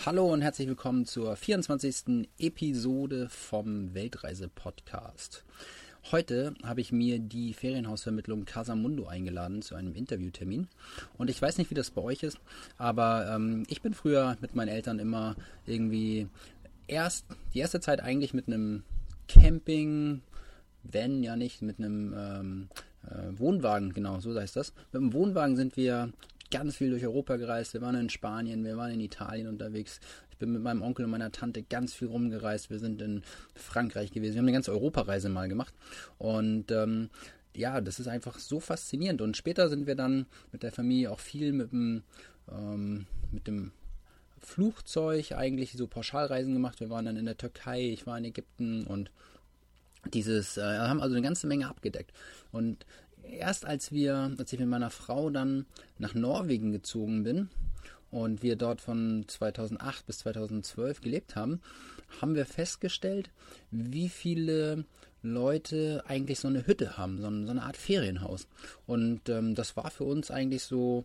Hallo und herzlich willkommen zur 24. Episode vom Weltreise-Podcast. Heute habe ich mir die Ferienhausvermittlung Casamundo eingeladen zu einem Interviewtermin. Und ich weiß nicht, wie das bei euch ist, aber ähm, ich bin früher mit meinen Eltern immer irgendwie erst, die erste Zeit eigentlich mit einem Camping, wenn ja nicht, mit einem ähm, äh, Wohnwagen, genau, so heißt das. Mit dem Wohnwagen sind wir ganz viel durch Europa gereist. Wir waren in Spanien, wir waren in Italien unterwegs. Ich bin mit meinem Onkel und meiner Tante ganz viel rumgereist. Wir sind in Frankreich gewesen. Wir haben eine ganze Europareise mal gemacht. Und ähm, ja, das ist einfach so faszinierend. Und später sind wir dann mit der Familie auch viel mit dem, ähm, mit dem Flugzeug eigentlich so Pauschalreisen gemacht. Wir waren dann in der Türkei, ich war in Ägypten und dieses, äh, haben also eine ganze Menge abgedeckt. Und erst als wir, als ich mit meiner Frau dann nach Norwegen gezogen bin und wir dort von 2008 bis 2012 gelebt haben, haben wir festgestellt, wie viele Leute eigentlich so eine Hütte haben, so, eine, Art Ferienhaus. Und ähm, das war für uns eigentlich so,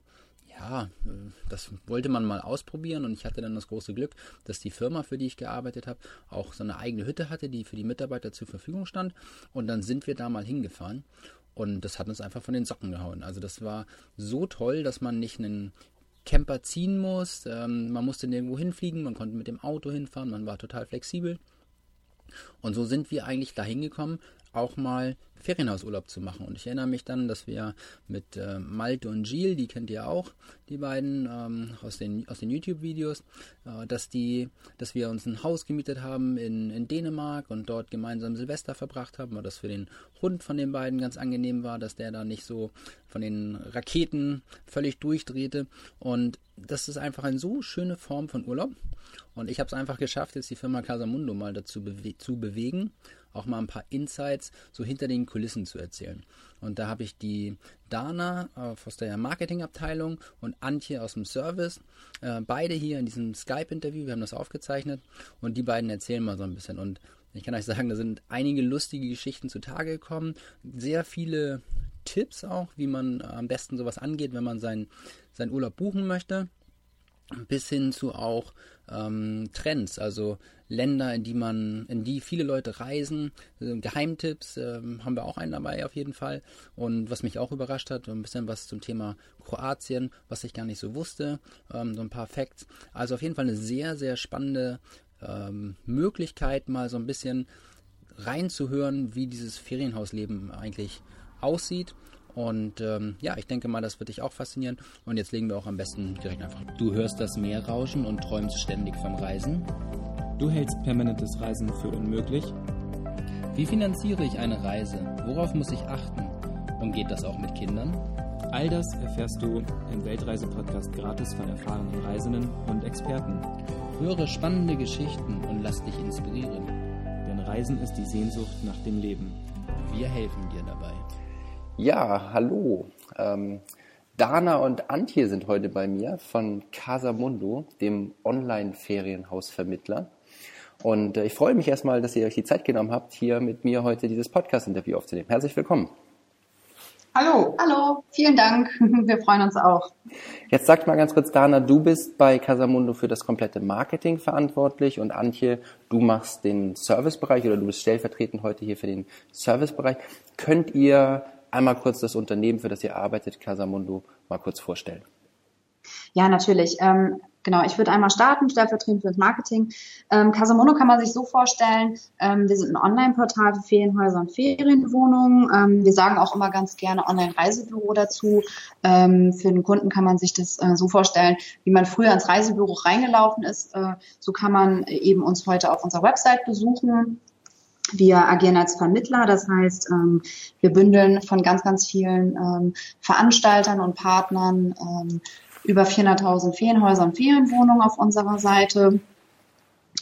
ja, äh, das wollte man mal ausprobieren und ich hatte dann das große Glück, dass die Firma, für die ich gearbeitet habe, auch so eine eigene Hütte hatte, die für die Mitarbeiter zur Verfügung stand. Und dann sind wir da mal hingefahren und das hat uns einfach von den Socken gehauen. Also das war so toll, dass man nicht einen Camper ziehen muss. Ähm, man musste nirgendwo hinfliegen, man konnte mit dem Auto hinfahren, man war total flexibel. Und so sind wir eigentlich dahin gekommen, auch mal Ferienhausurlaub zu machen. Und ich erinnere mich dann, dass wir mit äh, Malte und Gilles, die kennt ihr auch, die beiden ähm, aus den, aus den YouTube-Videos, äh, dass, dass wir uns ein Haus gemietet haben in, in Dänemark und dort gemeinsam Silvester verbracht haben, weil das für den Hund von den beiden ganz angenehm war, dass der da nicht so von den Raketen völlig durchdrehte. Und das ist einfach eine so schöne Form von Urlaub. Und ich habe es einfach geschafft, jetzt die Firma Casamundo mal dazu bewe zu bewegen, auch mal ein paar Insights so hinter den Kulissen zu erzählen. Und da habe ich die Dana äh, aus der Marketingabteilung und Antje aus dem Service, äh, beide hier in diesem Skype-Interview, wir haben das aufgezeichnet und die beiden erzählen mal so ein bisschen. Und ich kann euch sagen, da sind einige lustige Geschichten zutage gekommen, sehr viele Tipps auch, wie man am besten sowas angeht, wenn man seinen, seinen Urlaub buchen möchte bis hin zu auch ähm, Trends, also Länder, in die man, in die viele Leute reisen. Äh, Geheimtipps äh, haben wir auch einen dabei auf jeden Fall. Und was mich auch überrascht hat, ein bisschen was zum Thema Kroatien, was ich gar nicht so wusste, ähm, so ein paar Facts. Also auf jeden Fall eine sehr, sehr spannende ähm, Möglichkeit, mal so ein bisschen reinzuhören, wie dieses Ferienhausleben eigentlich aussieht und ähm, ja, ich denke mal, das wird dich auch faszinieren. Und jetzt legen wir auch am besten direkt einfach. Du hörst das Meer rauschen und träumst ständig vom Reisen. Du hältst permanentes Reisen für unmöglich. Wie finanziere ich eine Reise? Worauf muss ich achten? Und geht das auch mit Kindern? All das erfährst du im Weltreise-Podcast gratis von erfahrenen Reisenden und Experten. Höre spannende Geschichten und lass dich inspirieren. Denn Reisen ist die Sehnsucht nach dem Leben. Wir helfen dir dabei. Ja, hallo. Ähm, Dana und Antje sind heute bei mir von Casamundo, dem Online-Ferienhausvermittler. Und äh, ich freue mich erstmal, dass ihr euch die Zeit genommen habt, hier mit mir heute dieses Podcast-Interview aufzunehmen. Herzlich willkommen. Hallo, hallo, vielen Dank. Wir freuen uns auch. Jetzt sagt mal ganz kurz, Dana, du bist bei Casamundo für das komplette Marketing verantwortlich und Antje, du machst den Servicebereich oder du bist stellvertretend heute hier für den Servicebereich. Könnt ihr einmal kurz das Unternehmen, für das ihr arbeitet, Casamundo, mal kurz vorstellen? Ja, natürlich. Ähm, genau, ich würde einmal starten, stellvertretend für das Marketing. Ähm, Casamundo kann man sich so vorstellen, ähm, wir sind ein Online-Portal für Ferienhäuser und Ferienwohnungen. Ähm, wir sagen auch immer ganz gerne Online-Reisebüro dazu. Ähm, für den Kunden kann man sich das äh, so vorstellen, wie man früher ins Reisebüro reingelaufen ist. Äh, so kann man eben uns heute auf unserer Website besuchen. Wir agieren als Vermittler, das heißt, ähm, wir bündeln von ganz, ganz vielen ähm, Veranstaltern und Partnern ähm, über 400.000 Ferienhäuser und Ferienwohnungen auf unserer Seite,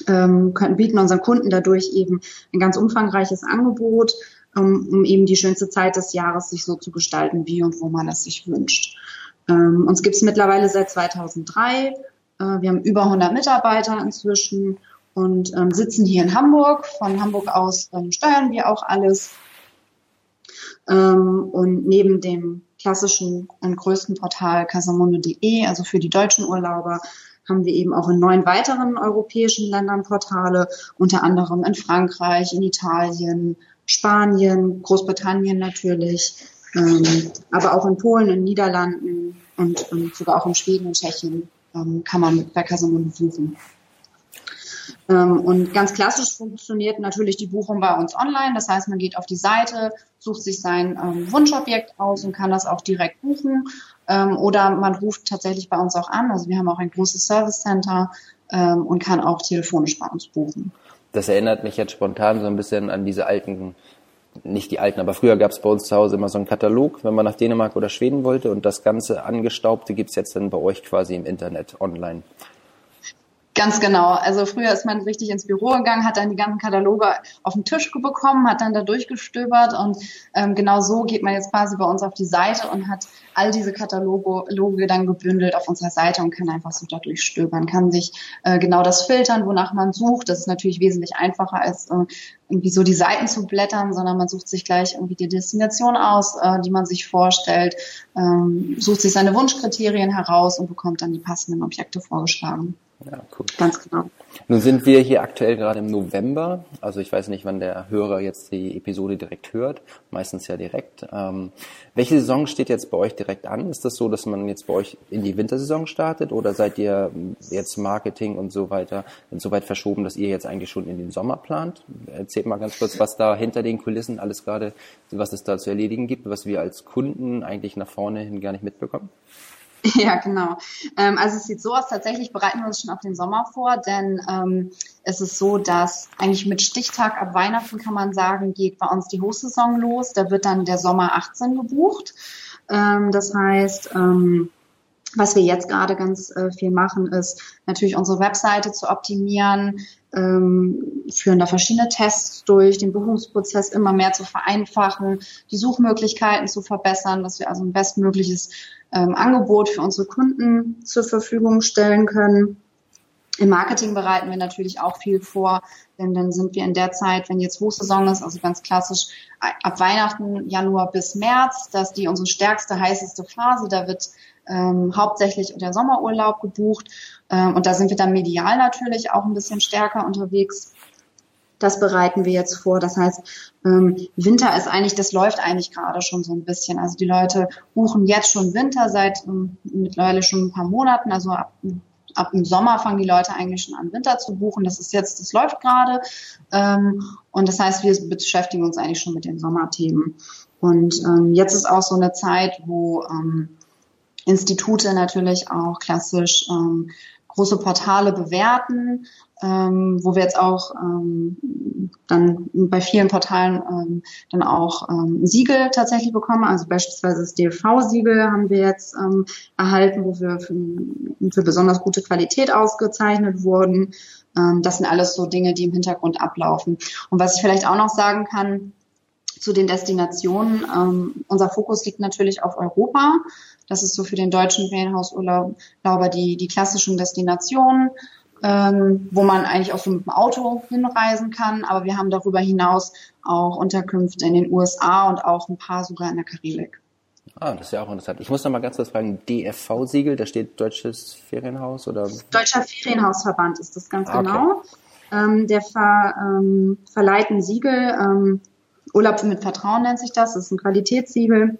ähm, können, bieten unseren Kunden dadurch eben ein ganz umfangreiches Angebot, um, um eben die schönste Zeit des Jahres sich so zu gestalten, wie und wo man es sich wünscht. Ähm, uns gibt es mittlerweile seit 2003. Äh, wir haben über 100 Mitarbeiter inzwischen und ähm, sitzen hier in Hamburg. Von Hamburg aus ähm, steuern wir auch alles. Ähm, und neben dem klassischen und größten Portal casamundo.de, also für die deutschen Urlauber, haben wir eben auch in neun weiteren europäischen Ländern Portale, unter anderem in Frankreich, in Italien, Spanien, Großbritannien natürlich, ähm, aber auch in Polen, in Niederlanden und, und sogar auch in Schweden und Tschechien ähm, kann man bei Casamundo buchen. Ähm, und ganz klassisch funktioniert natürlich die Buchung bei uns online. Das heißt, man geht auf die Seite, sucht sich sein ähm, Wunschobjekt aus und kann das auch direkt buchen. Ähm, oder man ruft tatsächlich bei uns auch an. Also wir haben auch ein großes Service Center und kann auch telefonisch bei uns buchen. Das erinnert mich jetzt spontan so ein bisschen an diese alten nicht die alten, aber früher gab es bei uns zu Hause immer so einen Katalog, wenn man nach Dänemark oder Schweden wollte und das ganze Angestaubte gibt's jetzt dann bei euch quasi im Internet online. Ganz genau. Also früher ist man richtig ins Büro gegangen, hat dann die ganzen Kataloge auf den Tisch bekommen, hat dann da durchgestöbert und ähm, genau so geht man jetzt quasi bei uns auf die Seite und hat all diese Kataloge dann gebündelt auf unserer Seite und kann einfach so da durchstöbern, kann sich äh, genau das filtern, wonach man sucht. Das ist natürlich wesentlich einfacher als äh, irgendwie so die Seiten zu blättern, sondern man sucht sich gleich irgendwie die Destination aus, äh, die man sich vorstellt, ähm, sucht sich seine Wunschkriterien heraus und bekommt dann die passenden Objekte vorgeschlagen. Ja, cool. Ganz genau. Nun sind wir hier aktuell gerade im November. Also ich weiß nicht, wann der Hörer jetzt die Episode direkt hört. Meistens ja direkt. Ähm, welche Saison steht jetzt bei euch direkt an? Ist das so, dass man jetzt bei euch in die Wintersaison startet oder seid ihr jetzt Marketing und so weiter so weit verschoben, dass ihr jetzt eigentlich schon in den Sommer plant? Erzählt mal ganz kurz, was da hinter den Kulissen alles gerade, was es da zu erledigen gibt, was wir als Kunden eigentlich nach vorne hin gar nicht mitbekommen. Ja, genau. Ähm, also es sieht so aus, tatsächlich bereiten wir uns schon auf den Sommer vor, denn ähm, es ist so, dass eigentlich mit Stichtag ab Weihnachten kann man sagen, geht bei uns die Hochsaison los. Da wird dann der Sommer 18 gebucht. Ähm, das heißt, ähm, was wir jetzt gerade ganz äh, viel machen, ist natürlich unsere Webseite zu optimieren, ähm, führen da verschiedene Tests durch, den Buchungsprozess immer mehr zu vereinfachen, die Suchmöglichkeiten zu verbessern, dass wir also ein bestmögliches ähm, Angebot für unsere Kunden zur Verfügung stellen können. Im Marketing bereiten wir natürlich auch viel vor, denn dann sind wir in der Zeit, wenn jetzt Hochsaison ist, also ganz klassisch ab Weihnachten, Januar bis März, dass die unsere stärkste, heißeste Phase, da wird ähm, hauptsächlich der Sommerurlaub gebucht ähm, und da sind wir dann medial natürlich auch ein bisschen stärker unterwegs. Das bereiten wir jetzt vor. Das heißt, ähm, Winter ist eigentlich, das läuft eigentlich gerade schon so ein bisschen. Also die Leute buchen jetzt schon Winter seit ähm, mittlerweile schon ein paar Monaten. Also ab, ab dem Sommer fangen die Leute eigentlich schon an, Winter zu buchen. Das ist jetzt, das läuft gerade. Ähm, und das heißt, wir beschäftigen uns eigentlich schon mit den Sommerthemen. Und ähm, jetzt ist auch so eine Zeit, wo ähm, Institute natürlich auch klassisch ähm, große Portale bewerten, ähm, wo wir jetzt auch ähm, dann bei vielen Portalen ähm, dann auch ähm, Siegel tatsächlich bekommen. Also beispielsweise das DLV-Siegel haben wir jetzt ähm, erhalten, wo wir für, für besonders gute Qualität ausgezeichnet wurden. Ähm, das sind alles so Dinge, die im Hintergrund ablaufen. Und was ich vielleicht auch noch sagen kann, zu den Destinationen. Ähm, unser Fokus liegt natürlich auf Europa. Das ist so für den deutschen Ferienhausurlauber die, die klassischen Destinationen, ähm, wo man eigentlich auch so mit dem Auto hinreisen kann. Aber wir haben darüber hinaus auch Unterkünfte in den USA und auch ein paar sogar in der Karibik. Ah, das ist ja auch interessant. Ich muss noch mal ganz kurz fragen, DFV-Siegel, da steht Deutsches Ferienhaus oder? Deutscher Ferienhausverband ist das ganz ah, okay. genau. Ähm, der ver, ähm, verleiht ein Siegel, ähm, Urlaub mit Vertrauen nennt sich das, das ist ein Qualitätssiegel.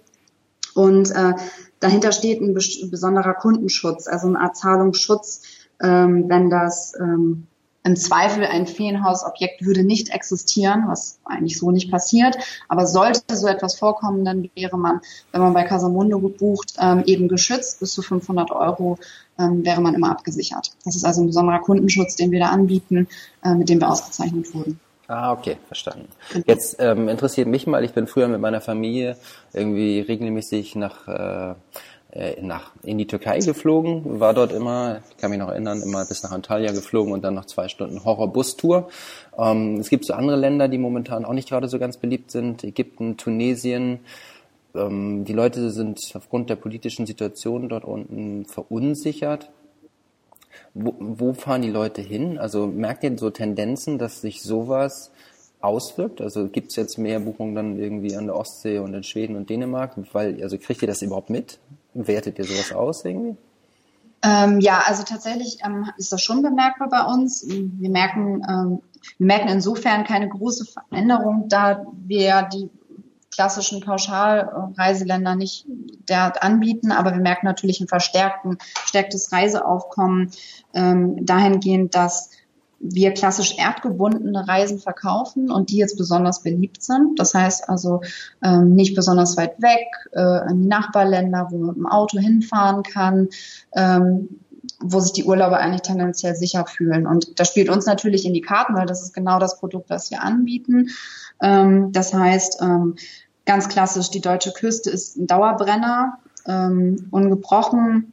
Und äh, dahinter steht ein besonderer Kundenschutz, also eine Art Zahlungsschutz, ähm, wenn das ähm, im Zweifel ein Ferienhausobjekt würde nicht existieren, was eigentlich so nicht passiert. Aber sollte so etwas vorkommen, dann wäre man, wenn man bei Casamundo bucht, ähm, eben geschützt. Bis zu 500 Euro ähm, wäre man immer abgesichert. Das ist also ein besonderer Kundenschutz, den wir da anbieten, äh, mit dem wir ausgezeichnet wurden. Ah, okay, verstanden. Genau. Jetzt ähm, interessiert mich mal, ich bin früher mit meiner Familie irgendwie regelmäßig nach, äh, äh, nach in die Türkei geflogen, war dort immer, ich kann mich noch erinnern, immer bis nach Antalya geflogen und dann noch zwei Stunden Horrorbus-Tour. Ähm, es gibt so andere Länder, die momentan auch nicht gerade so ganz beliebt sind, Ägypten, Tunesien. Ähm, die Leute sind aufgrund der politischen Situation dort unten verunsichert wo, wo fahren die Leute hin? Also merkt ihr so Tendenzen, dass sich sowas auswirkt? Also gibt es jetzt mehr Buchungen dann irgendwie an der Ostsee und in Schweden und Dänemark? Weil, also kriegt ihr das überhaupt mit? Wertet ihr sowas aus irgendwie? Ähm, ja, also tatsächlich ähm, ist das schon bemerkbar bei uns. Wir merken, ähm, wir merken insofern keine große Veränderung, da wir die klassischen Pauschalreiseländer nicht derart anbieten, aber wir merken natürlich ein verstärkten, verstärktes Reiseaufkommen ähm, dahingehend, dass wir klassisch erdgebundene Reisen verkaufen und die jetzt besonders beliebt sind. Das heißt also ähm, nicht besonders weit weg, äh, in die Nachbarländer, wo man mit dem Auto hinfahren kann, ähm, wo sich die Urlauber eigentlich tendenziell sicher fühlen. Und das spielt uns natürlich in die Karten, weil das ist genau das Produkt, was wir anbieten. Ähm, das heißt, ähm, ganz klassisch, die deutsche Küste ist ein Dauerbrenner, ähm, ungebrochen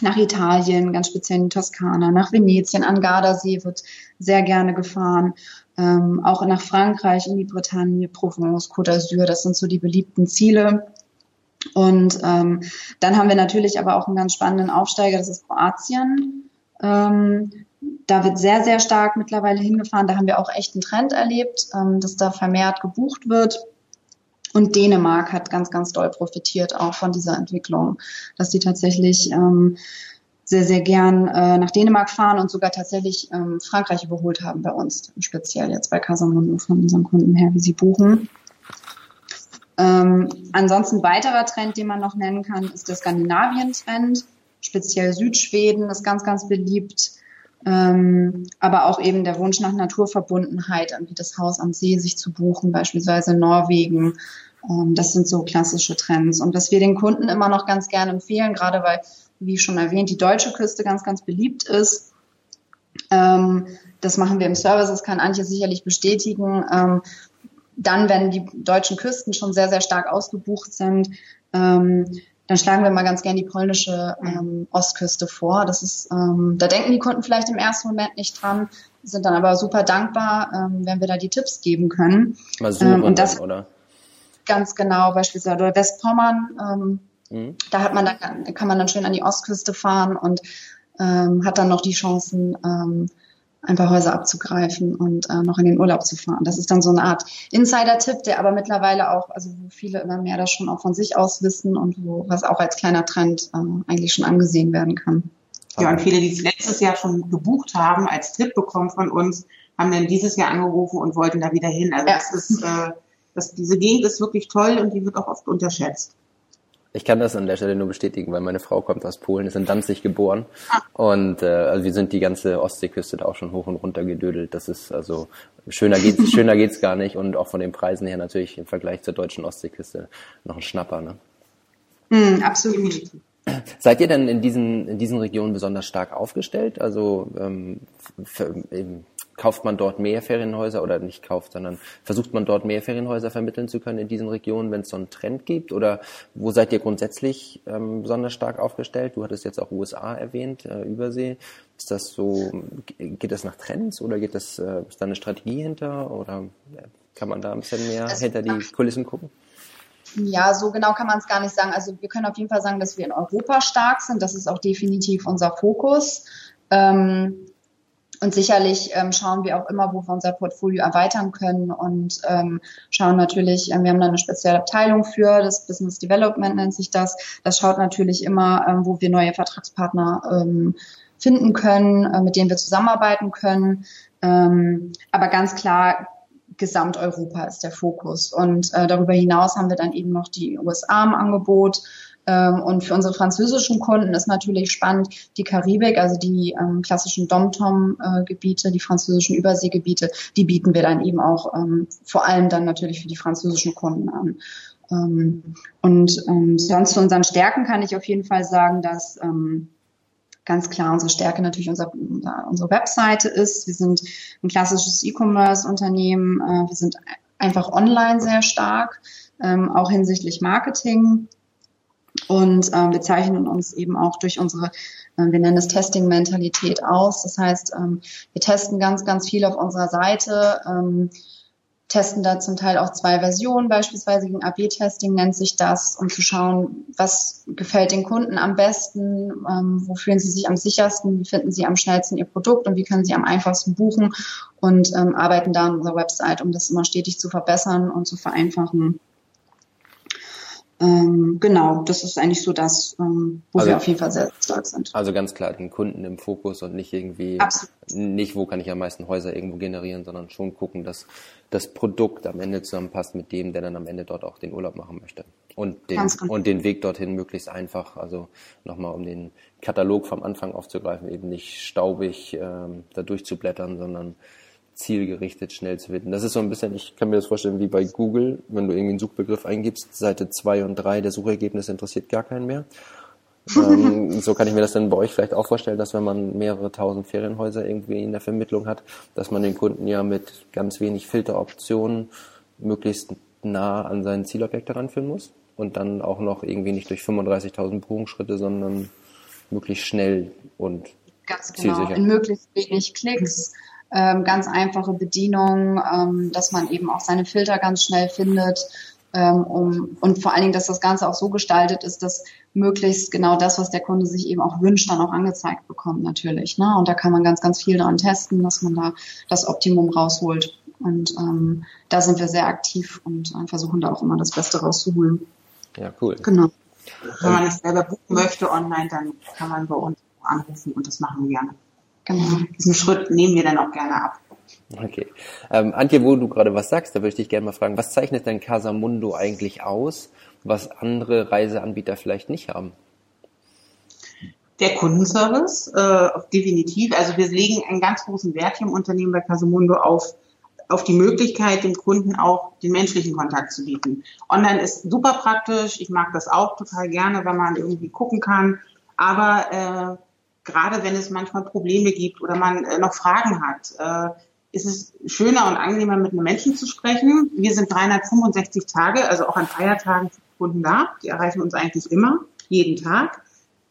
nach Italien, ganz speziell in Toskana, nach Venetien, an Gardasee wird sehr gerne gefahren, ähm, auch nach Frankreich, in die Bretagne, Provence, Côte d'Azur, das sind so die beliebten Ziele. Und ähm, dann haben wir natürlich aber auch einen ganz spannenden Aufsteiger, das ist Kroatien. Ähm, da wird sehr, sehr stark mittlerweile hingefahren. Da haben wir auch echt einen Trend erlebt, ähm, dass da vermehrt gebucht wird. Und Dänemark hat ganz, ganz doll profitiert auch von dieser Entwicklung, dass die tatsächlich ähm, sehr, sehr gern äh, nach Dänemark fahren und sogar tatsächlich ähm, Frankreich überholt haben bei uns, speziell jetzt bei Casamundo von unseren Kunden her, wie sie buchen. Ähm, ansonsten weiterer Trend, den man noch nennen kann, ist der Skandinavien-Trend, speziell Südschweden ist ganz, ganz beliebt. Ähm, aber auch eben der Wunsch nach Naturverbundenheit, irgendwie das Haus am See sich zu buchen, beispielsweise in Norwegen. Ähm, das sind so klassische Trends. Und was wir den Kunden immer noch ganz gerne empfehlen, gerade weil, wie schon erwähnt, die deutsche Küste ganz, ganz beliebt ist. Ähm, das machen wir im Service, das kann Antje sicherlich bestätigen. Ähm, dann, wenn die deutschen Küsten schon sehr, sehr stark ausgebucht sind, ähm, dann schlagen wir mal ganz gern die polnische ähm, Ostküste vor. Das ist, ähm, da denken die Kunden vielleicht im ersten Moment nicht dran, sind dann aber super dankbar, ähm, wenn wir da die Tipps geben können. ähm, und das oder? Ganz genau, beispielsweise oder Westpommern. Ähm, mhm. Da hat man dann, kann man dann schön an die Ostküste fahren und ähm, hat dann noch die Chancen, ähm, ein paar Häuser abzugreifen und äh, noch in den Urlaub zu fahren. Das ist dann so eine Art Insider-Tipp, der aber mittlerweile auch, also wo viele immer mehr das schon auch von sich aus wissen und wo was auch als kleiner Trend äh, eigentlich schon angesehen werden kann. Ja, und viele, die es letztes Jahr schon gebucht haben, als Tipp bekommen von uns, haben dann dieses Jahr angerufen und wollten da wieder hin. Also ja. das ist, äh, das, diese Gegend ist wirklich toll und die wird auch oft unterschätzt. Ich kann das an der Stelle nur bestätigen, weil meine Frau kommt aus Polen, ist in Danzig geboren und äh, also wir sind die ganze Ostseeküste da auch schon hoch und runter gedödelt. Das ist also schöner geht's schöner geht's gar nicht und auch von den Preisen her natürlich im Vergleich zur deutschen Ostseeküste noch ein Schnapper, ne? Mm, absolut. Seid ihr denn in diesen in diesen Regionen besonders stark aufgestellt? Also ähm, für, eben, kauft man dort mehr Ferienhäuser oder nicht kauft, sondern versucht man dort mehr Ferienhäuser vermitteln zu können in diesen Regionen, wenn es so einen Trend gibt? Oder wo seid ihr grundsätzlich ähm, besonders stark aufgestellt? Du hattest jetzt auch USA erwähnt, äh, Übersee. Ist das so, geht das nach Trends oder geht das, äh, ist da eine Strategie hinter oder äh, kann man da ein bisschen mehr also, hinter die Kulissen gucken? Ja, so genau kann man es gar nicht sagen. Also wir können auf jeden Fall sagen, dass wir in Europa stark sind. Das ist auch definitiv unser Fokus. Ähm, und sicherlich ähm, schauen wir auch immer, wo wir unser Portfolio erweitern können und ähm, schauen natürlich, ähm, wir haben da eine spezielle Abteilung für, das Business Development nennt sich das. Das schaut natürlich immer, ähm, wo wir neue Vertragspartner ähm, finden können, äh, mit denen wir zusammenarbeiten können. Ähm, aber ganz klar, Gesamteuropa ist der Fokus. Und äh, darüber hinaus haben wir dann eben noch die USA im Angebot und für unsere französischen Kunden ist natürlich spannend die Karibik, also die ähm, klassischen Dom-Tom-Gebiete, die französischen Überseegebiete, die bieten wir dann eben auch ähm, vor allem dann natürlich für die französischen Kunden an. Ähm, und ähm, sonst zu unseren Stärken kann ich auf jeden Fall sagen, dass ähm, ganz klar unsere Stärke natürlich unser, unsere Webseite ist. Wir sind ein klassisches E-Commerce-Unternehmen. Äh, wir sind einfach online sehr stark, ähm, auch hinsichtlich Marketing. Und ähm, wir zeichnen uns eben auch durch unsere, äh, wir nennen es Testing-Mentalität aus. Das heißt, ähm, wir testen ganz, ganz viel auf unserer Seite, ähm, testen da zum Teil auch zwei Versionen, beispielsweise ein AB-Testing nennt sich das, um zu schauen, was gefällt den Kunden am besten, ähm, wo fühlen sie sich am sichersten, wie finden sie am schnellsten ihr Produkt und wie können sie am einfachsten buchen und ähm, arbeiten da an unserer Website, um das immer stetig zu verbessern und zu vereinfachen. Ähm, genau, das ist eigentlich so das, ähm, wo Also- wir auf jeden Fall sehr stark sind. Also ganz klar den Kunden im Fokus und nicht irgendwie, Absolut. nicht wo kann ich am meisten Häuser irgendwo generieren, sondern schon gucken, dass das Produkt am Ende zusammenpasst mit dem, der dann am Ende dort auch den Urlaub machen möchte. Und den, genau. und den Weg dorthin möglichst einfach, also nochmal um den Katalog vom Anfang aufzugreifen, eben nicht staubig ähm, da durchzublättern, sondern zielgerichtet schnell zu finden. Das ist so ein bisschen, ich kann mir das vorstellen, wie bei Google, wenn du irgendwie einen Suchbegriff eingibst, Seite 2 und 3 der Suchergebnisse interessiert gar keinen mehr. ähm, so kann ich mir das dann bei euch vielleicht auch vorstellen, dass wenn man mehrere tausend Ferienhäuser irgendwie in der Vermittlung hat, dass man den Kunden ja mit ganz wenig Filteroptionen möglichst nah an sein Zielobjekt heranführen muss und dann auch noch irgendwie nicht durch 35.000 Buchungsschritte, sondern möglichst schnell und Ganz genau. Zielsicher. In möglichst wenig Klicks, ähm, ganz einfache Bedienung, ähm, dass man eben auch seine Filter ganz schnell findet. Ähm, um, und vor allen Dingen, dass das Ganze auch so gestaltet ist, dass möglichst genau das, was der Kunde sich eben auch wünscht, dann auch angezeigt bekommt natürlich. Ne? Und da kann man ganz, ganz viel dran testen, dass man da das Optimum rausholt. Und ähm, da sind wir sehr aktiv und äh, versuchen da auch immer das Beste rauszuholen. ja, cool. Genau. Wenn man es selber buchen möchte online, dann kann man bei uns anrufen und das machen wir gerne. Genau. Diesen Schritt nehmen wir dann auch gerne ab. Okay. Ähm, Antje, wo du gerade was sagst, da würde ich dich gerne mal fragen, was zeichnet denn Casamundo eigentlich aus, was andere Reiseanbieter vielleicht nicht haben? Der Kundenservice, äh, definitiv. Also wir legen einen ganz großen Wert hier im Unternehmen bei Casamundo auf, auf die Möglichkeit, dem Kunden auch den menschlichen Kontakt zu bieten. Online ist super praktisch. Ich mag das auch total gerne, wenn man irgendwie gucken kann. Aber äh, gerade wenn es manchmal Probleme gibt oder man äh, noch Fragen hat, äh, ist es schöner und angenehmer, mit einem Menschen zu sprechen. Wir sind 365 Tage, also auch an Feiertagen Kunden da. Die erreichen uns eigentlich immer, jeden Tag.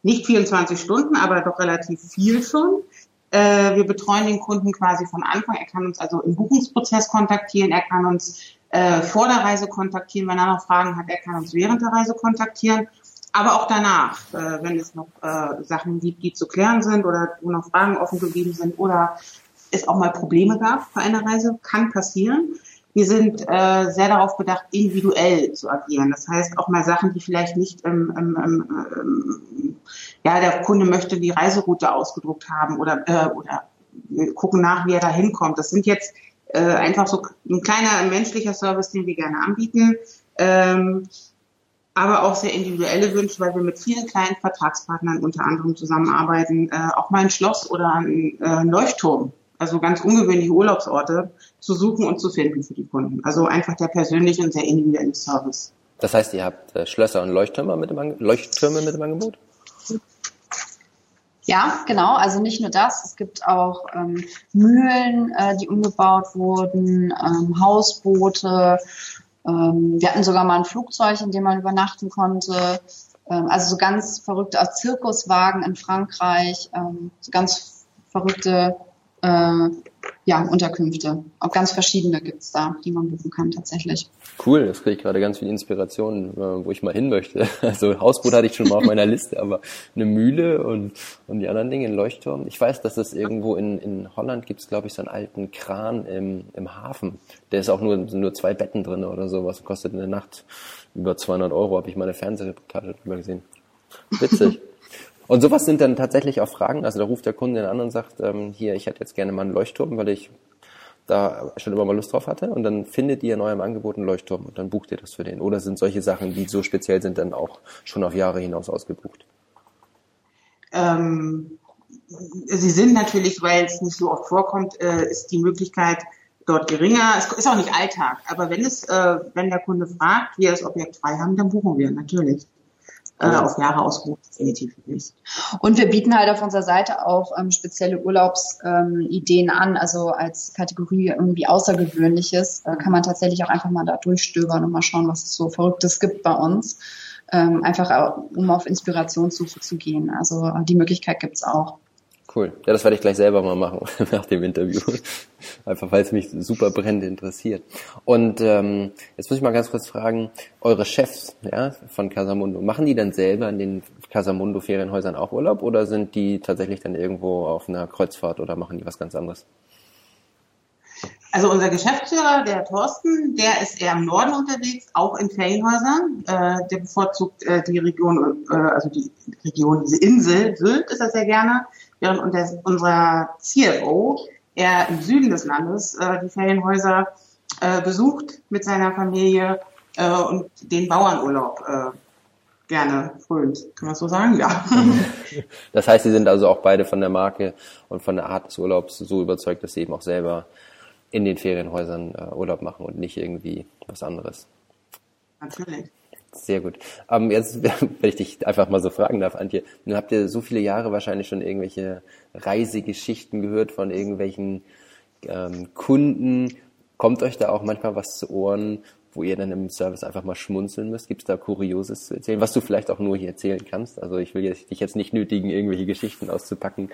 Nicht 24 Stunden, aber doch relativ viel schon. Äh, wir betreuen den Kunden quasi von Anfang. Er kann uns also im Buchungsprozess kontaktieren, er kann uns äh, vor der Reise kontaktieren, wenn er noch Fragen hat, er kann uns während der Reise kontaktieren. Aber auch danach, äh, wenn es noch äh, Sachen gibt, die zu klären sind oder wo noch Fragen offen geblieben sind oder es auch mal Probleme gab bei einer Reise, kann passieren. Wir sind äh, sehr darauf bedacht, individuell zu agieren. Das heißt auch mal Sachen, die vielleicht nicht im, im, im, ja, der Kunde möchte die Reiseroute ausgedruckt haben oder, äh, oder gucken nach, wie er da hinkommt. Das sind jetzt äh, einfach so ein kleiner menschlicher Service, den wir gerne anbieten. Ähm, aber auch sehr individuelle Wünsche, weil wir mit vielen kleinen Vertragspartnern unter anderem zusammenarbeiten, äh, auch mal ein Schloss oder ein äh, Leuchtturm, also ganz ungewöhnliche Urlaubsorte zu suchen und zu finden für die Kunden. Also einfach der persönliche und sehr individuelle Service. Das heißt, ihr habt äh, Schlösser und Leuchttürme mit, dem Ange Leuchttürme mit dem Angebot? Ja, genau. Also nicht nur das. Es gibt auch ähm, Mühlen, äh, die umgebaut wurden, ähm, Hausboote. Ähm, wir hatten sogar mal ein Flugzeug, in dem man übernachten konnte. Ähm, also so ganz verrückte Zirkuswagen in Frankreich. Ähm, so ganz verrückte äh, ja, Unterkünfte. Auch ganz verschiedene gibt's da, die man buchen kann tatsächlich. Cool, das kriege ich gerade ganz viel Inspiration, äh, wo ich mal hin möchte. Also Hausboot hatte ich schon mal auf meiner Liste, aber eine Mühle und, und die anderen Dinge, ein Leuchtturm. Ich weiß, dass es irgendwo in, in Holland gibt es, glaube ich, so einen alten Kran im, im Hafen. Der ist auch nur, sind nur zwei Betten drin oder sowas. Kostet in der Nacht über 200 Euro, habe ich mal eine Fernsehreportage drüber gesehen. Witzig. Und sowas sind dann tatsächlich auch Fragen. Also da ruft der Kunde den an und sagt, ähm, hier, ich hätte jetzt gerne mal einen Leuchtturm, weil ich da schon immer mal Lust drauf hatte. Und dann findet ihr in eurem Angebot einen Leuchtturm und dann bucht ihr das für den. Oder sind solche Sachen, die so speziell sind, dann auch schon auf Jahre hinaus ausgebucht? Ähm, sie sind natürlich, weil es nicht so oft vorkommt, äh, ist die Möglichkeit dort geringer. Es ist auch nicht Alltag, aber wenn es, äh, wenn der Kunde fragt, wir das Objekt frei haben, dann buchen wir natürlich. Äh, auf Jahre ausgebucht definitiv nicht. Und wir bieten halt auf unserer Seite auch ähm, spezielle Urlaubsideen ähm, an. Also als Kategorie irgendwie Außergewöhnliches äh, kann man tatsächlich auch einfach mal da durchstöbern und mal schauen, was es so Verrücktes gibt bei uns. Ähm, einfach auch, um auf Inspirationssuche zu gehen. Also äh, die Möglichkeit gibt's auch. Cool. Ja, das werde ich gleich selber mal machen nach dem Interview. Einfach weil es mich super brennend interessiert. Und ähm, jetzt muss ich mal ganz kurz fragen, eure Chefs ja, von Casamundo, machen die dann selber in den Casamundo Ferienhäusern auch Urlaub oder sind die tatsächlich dann irgendwo auf einer Kreuzfahrt oder machen die was ganz anderes? Also unser Geschäftsführer, der Thorsten, der ist eher im Norden unterwegs, auch in Ferienhäusern. Äh, der bevorzugt äh, die Region, äh, also die Region, diese Insel, Sylt ist er sehr gerne, während unser CFO eher im Süden des Landes äh, die Ferienhäuser äh, besucht mit seiner Familie äh, und den Bauernurlaub äh, gerne frönt. Kann man so sagen? Ja. Das heißt, Sie sind also auch beide von der Marke und von der Art des Urlaubs so überzeugt, dass Sie eben auch selber in den Ferienhäusern äh, Urlaub machen und nicht irgendwie was anderes. Natürlich. Sehr gut. Ähm, jetzt, wenn ich dich einfach mal so fragen darf, Antje, nun habt ihr so viele Jahre wahrscheinlich schon irgendwelche Reisegeschichten gehört von irgendwelchen ähm, Kunden. Kommt euch da auch manchmal was zu Ohren, wo ihr dann im Service einfach mal schmunzeln müsst? Gibt es da Kurioses zu erzählen, was du vielleicht auch nur hier erzählen kannst? Also ich will jetzt, dich jetzt nicht nötigen, irgendwelche Geschichten auszupacken,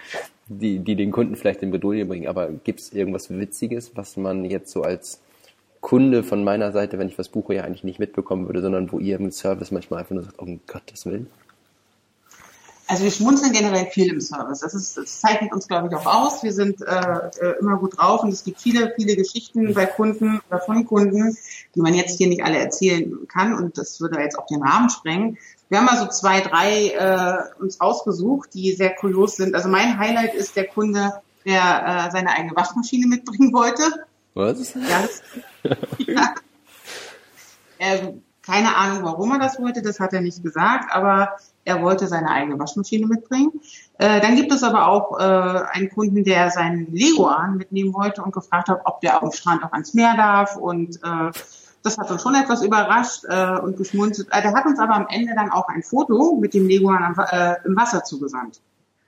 die, die den Kunden vielleicht in Bredouille bringen, aber gibt es irgendwas Witziges, was man jetzt so als Kunde von meiner Seite, wenn ich was buche, ja eigentlich nicht mitbekommen würde, sondern wo ihr im Service manchmal einfach nur sagt, um Gottes Willen? Also wir schmunzeln generell viel im Service. Das, ist, das zeichnet uns, glaube ich, auch aus. Wir sind äh, äh, immer gut drauf und es gibt viele, viele Geschichten bei Kunden oder von Kunden, die man jetzt hier nicht alle erzählen kann und das würde jetzt auch den Rahmen sprengen. Wir haben also zwei, drei äh, uns ausgesucht, die sehr kurios sind. Also mein Highlight ist der Kunde, der äh, seine eigene Waschmaschine mitbringen wollte. Was? Das, ja. Ähm, keine Ahnung, warum er das wollte, das hat er nicht gesagt, aber er wollte seine eigene Waschmaschine mitbringen. Äh, dann gibt es aber auch äh, einen Kunden, der seinen Leguan mitnehmen wollte und gefragt hat, ob der auf dem Strand auch ans Meer darf. Und äh, das hat uns schon etwas überrascht äh, und geschmunzelt. Äh, der hat uns aber am Ende dann auch ein Foto mit dem Leguan am, äh, im Wasser zugesandt.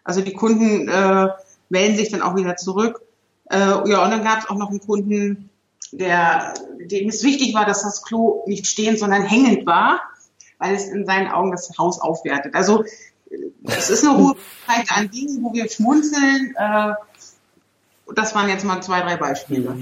Also die Kunden äh, melden sich dann auch wieder zurück. Äh, ja, und dann gab es auch noch einen Kunden, der, dem es wichtig war, dass das Klo nicht stehend, sondern hängend war weil es in seinen Augen das Haus aufwertet. Also es ist eine hohe Zeit an Dingen, wo wir schmunzeln. Äh, das waren jetzt mal zwei, drei Beispiele.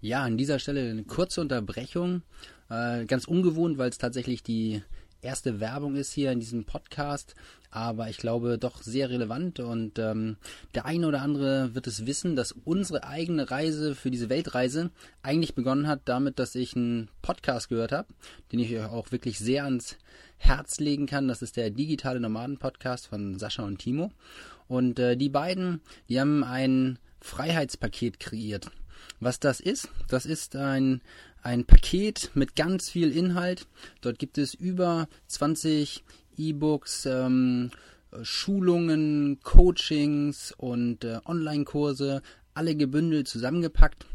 Ja, an dieser Stelle eine kurze Unterbrechung. Äh, ganz ungewohnt, weil es tatsächlich die erste Werbung ist hier in diesem Podcast, aber ich glaube doch sehr relevant und ähm, der eine oder andere wird es wissen, dass unsere eigene Reise für diese Weltreise eigentlich begonnen hat damit, dass ich einen Podcast gehört habe, den ich euch auch wirklich sehr ans Herz legen kann. Das ist der digitale Nomaden Podcast von Sascha und Timo und äh, die beiden, die haben ein Freiheitspaket kreiert. Was das ist, das ist ein ein Paket mit ganz viel Inhalt. Dort gibt es über 20 E-Books, ähm, Schulungen, Coachings und äh, Online-Kurse, alle gebündelt zusammengepackt.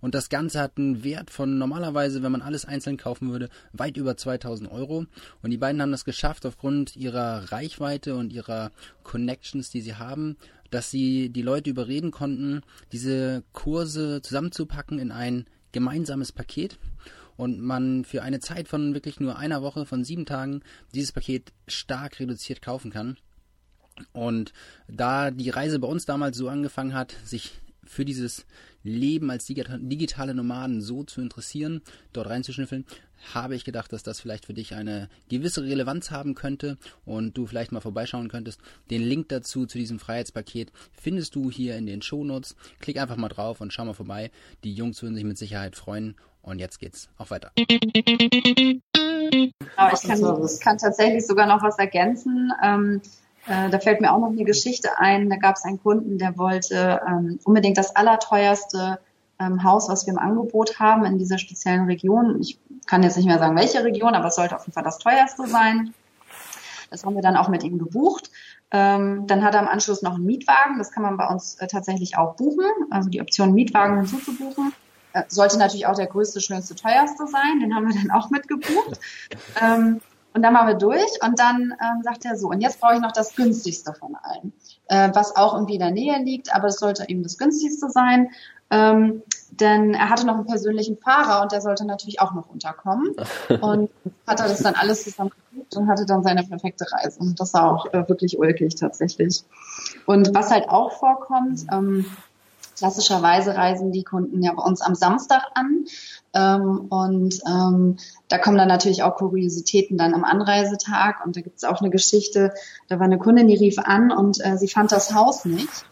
Und das Ganze hat einen Wert von normalerweise, wenn man alles einzeln kaufen würde, weit über 2000 Euro. Und die beiden haben das geschafft, aufgrund ihrer Reichweite und ihrer Connections, die sie haben, dass sie die Leute überreden konnten, diese Kurse zusammenzupacken in ein gemeinsames Paket und man für eine Zeit von wirklich nur einer Woche, von sieben Tagen, dieses Paket stark reduziert kaufen kann. Und da die Reise bei uns damals so angefangen hat, sich für dieses Leben als digitale Nomaden so zu interessieren, dort reinzuschnüffeln, habe ich gedacht, dass das vielleicht für dich eine gewisse Relevanz haben könnte und du vielleicht mal vorbeischauen könntest. Den Link dazu zu diesem Freiheitspaket findest du hier in den Shownotes. Klick einfach mal drauf und schau mal vorbei. Die Jungs würden sich mit Sicherheit freuen. Und jetzt geht's auch weiter. Aber ich kann, kann tatsächlich sogar noch was ergänzen. Ähm, äh, da fällt mir auch noch eine Geschichte ein. Da gab es einen Kunden, der wollte ähm, unbedingt das allerteuerste ähm, Haus, was wir im Angebot haben in dieser speziellen Region. Ich kann jetzt nicht mehr sagen, welche Region, aber es sollte auf jeden Fall das teuerste sein. Das haben wir dann auch mit ihm gebucht. Ähm, dann hat er im Anschluss noch einen Mietwagen. Das kann man bei uns äh, tatsächlich auch buchen. Also die Option Mietwagen hinzuzubuchen. Äh, sollte natürlich auch der größte, schönste, teuerste sein. Den haben wir dann auch mitgebucht. ähm, und dann waren wir durch und dann ähm, sagt er so, und jetzt brauche ich noch das günstigste von allen, äh, was auch irgendwie in der Nähe liegt, aber es sollte eben das günstigste sein. Ähm, denn er hatte noch einen persönlichen Fahrer und der sollte natürlich auch noch unterkommen. Und hat er das dann alles zusammen gebucht und hatte dann seine perfekte Reise. Und das war auch äh, wirklich ulkig tatsächlich. Und was halt auch vorkommt, ähm, klassischerweise reisen die Kunden ja bei uns am Samstag an. Ähm, und ähm, da kommen dann natürlich auch Kuriositäten dann am Anreisetag. Und da gibt es auch eine Geschichte, da war eine Kundin, die rief an und äh, sie fand das Haus nicht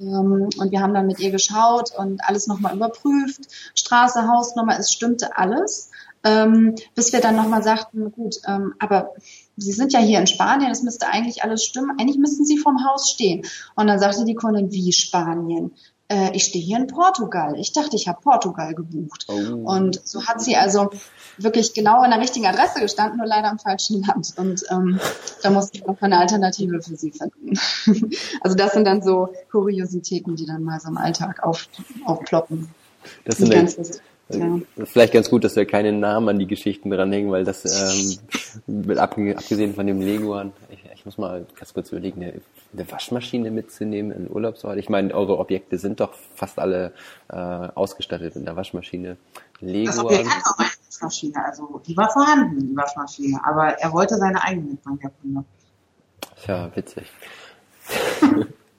Ähm, und wir haben dann mit ihr geschaut und alles nochmal überprüft. Straße, Hausnummer, es stimmte alles. Ähm, bis wir dann nochmal sagten, gut, ähm, aber Sie sind ja hier in Spanien, es müsste eigentlich alles stimmen. Eigentlich müssten Sie vom Haus stehen. Und dann sagte die Kundin, wie Spanien? Äh, ich stehe hier in Portugal. Ich dachte, ich habe Portugal gebucht. Oh. Und so hat sie also wirklich genau an der richtigen Adresse gestanden, nur leider im falschen Land. Und ähm, da musste ich noch eine Alternative für sie finden. also das sind dann so Kuriositäten, die dann mal so im Alltag auf, aufploppen. Das sind ganz ja. Vielleicht ganz gut, dass wir keinen Namen an die Geschichten dranhängen, weil das, ähm, abgesehen von dem Leguan, ich muss mal ganz kurz überlegen, eine, eine Waschmaschine mitzunehmen in Urlaubsort. Ich meine, eure Objekte sind doch fast alle äh, ausgestattet mit einer Waschmaschine. Leguan. Das Objekt hat auch eine Waschmaschine, also die war vorhanden, die Waschmaschine, aber er wollte seine eigene mitbringen, der Kunde. Tja, witzig.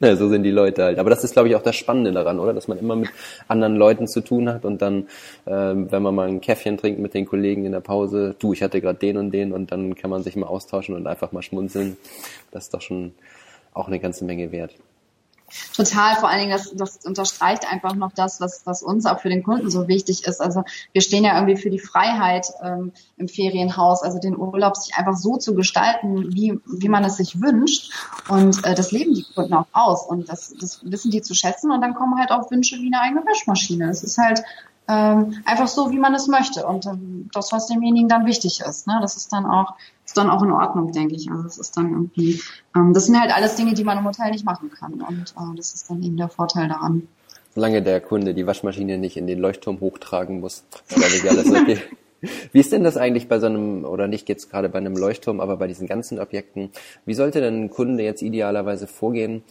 Ja, so sind die Leute halt. Aber das ist, glaube ich, auch das Spannende daran, oder? Dass man immer mit anderen Leuten zu tun hat und dann, ähm, wenn man mal ein Käffchen trinkt mit den Kollegen in der Pause, du, ich hatte gerade den und den und dann kann man sich mal austauschen und einfach mal schmunzeln. Das ist doch schon auch eine ganze Menge wert. Total, vor allen Dingen, das, das unterstreicht einfach noch das, was, was uns auch für den Kunden so wichtig ist. Also wir stehen ja irgendwie für die Freiheit ähm, im Ferienhaus, also den Urlaub sich einfach so zu gestalten, wie, wie man es sich wünscht. Und äh, das leben die Kunden auch aus und das, das wissen die zu schätzen und dann kommen halt auch Wünsche wie eine eigene Waschmaschine. Es ist halt ähm, einfach so, wie man es möchte und ähm, das, was demjenigen dann wichtig ist. Ne? Das ist dann auch ist dann auch in Ordnung, denke ich. Also es ist dann irgendwie, ähm, das sind halt alles Dinge, die man im Hotel nicht machen kann. Und äh, das ist dann eben der Vorteil daran. Solange der Kunde die Waschmaschine nicht in den Leuchtturm hochtragen muss, ist alles okay. Wie ist denn das eigentlich bei so einem, oder nicht jetzt gerade bei einem Leuchtturm, aber bei diesen ganzen Objekten? Wie sollte denn ein Kunde jetzt idealerweise vorgehen,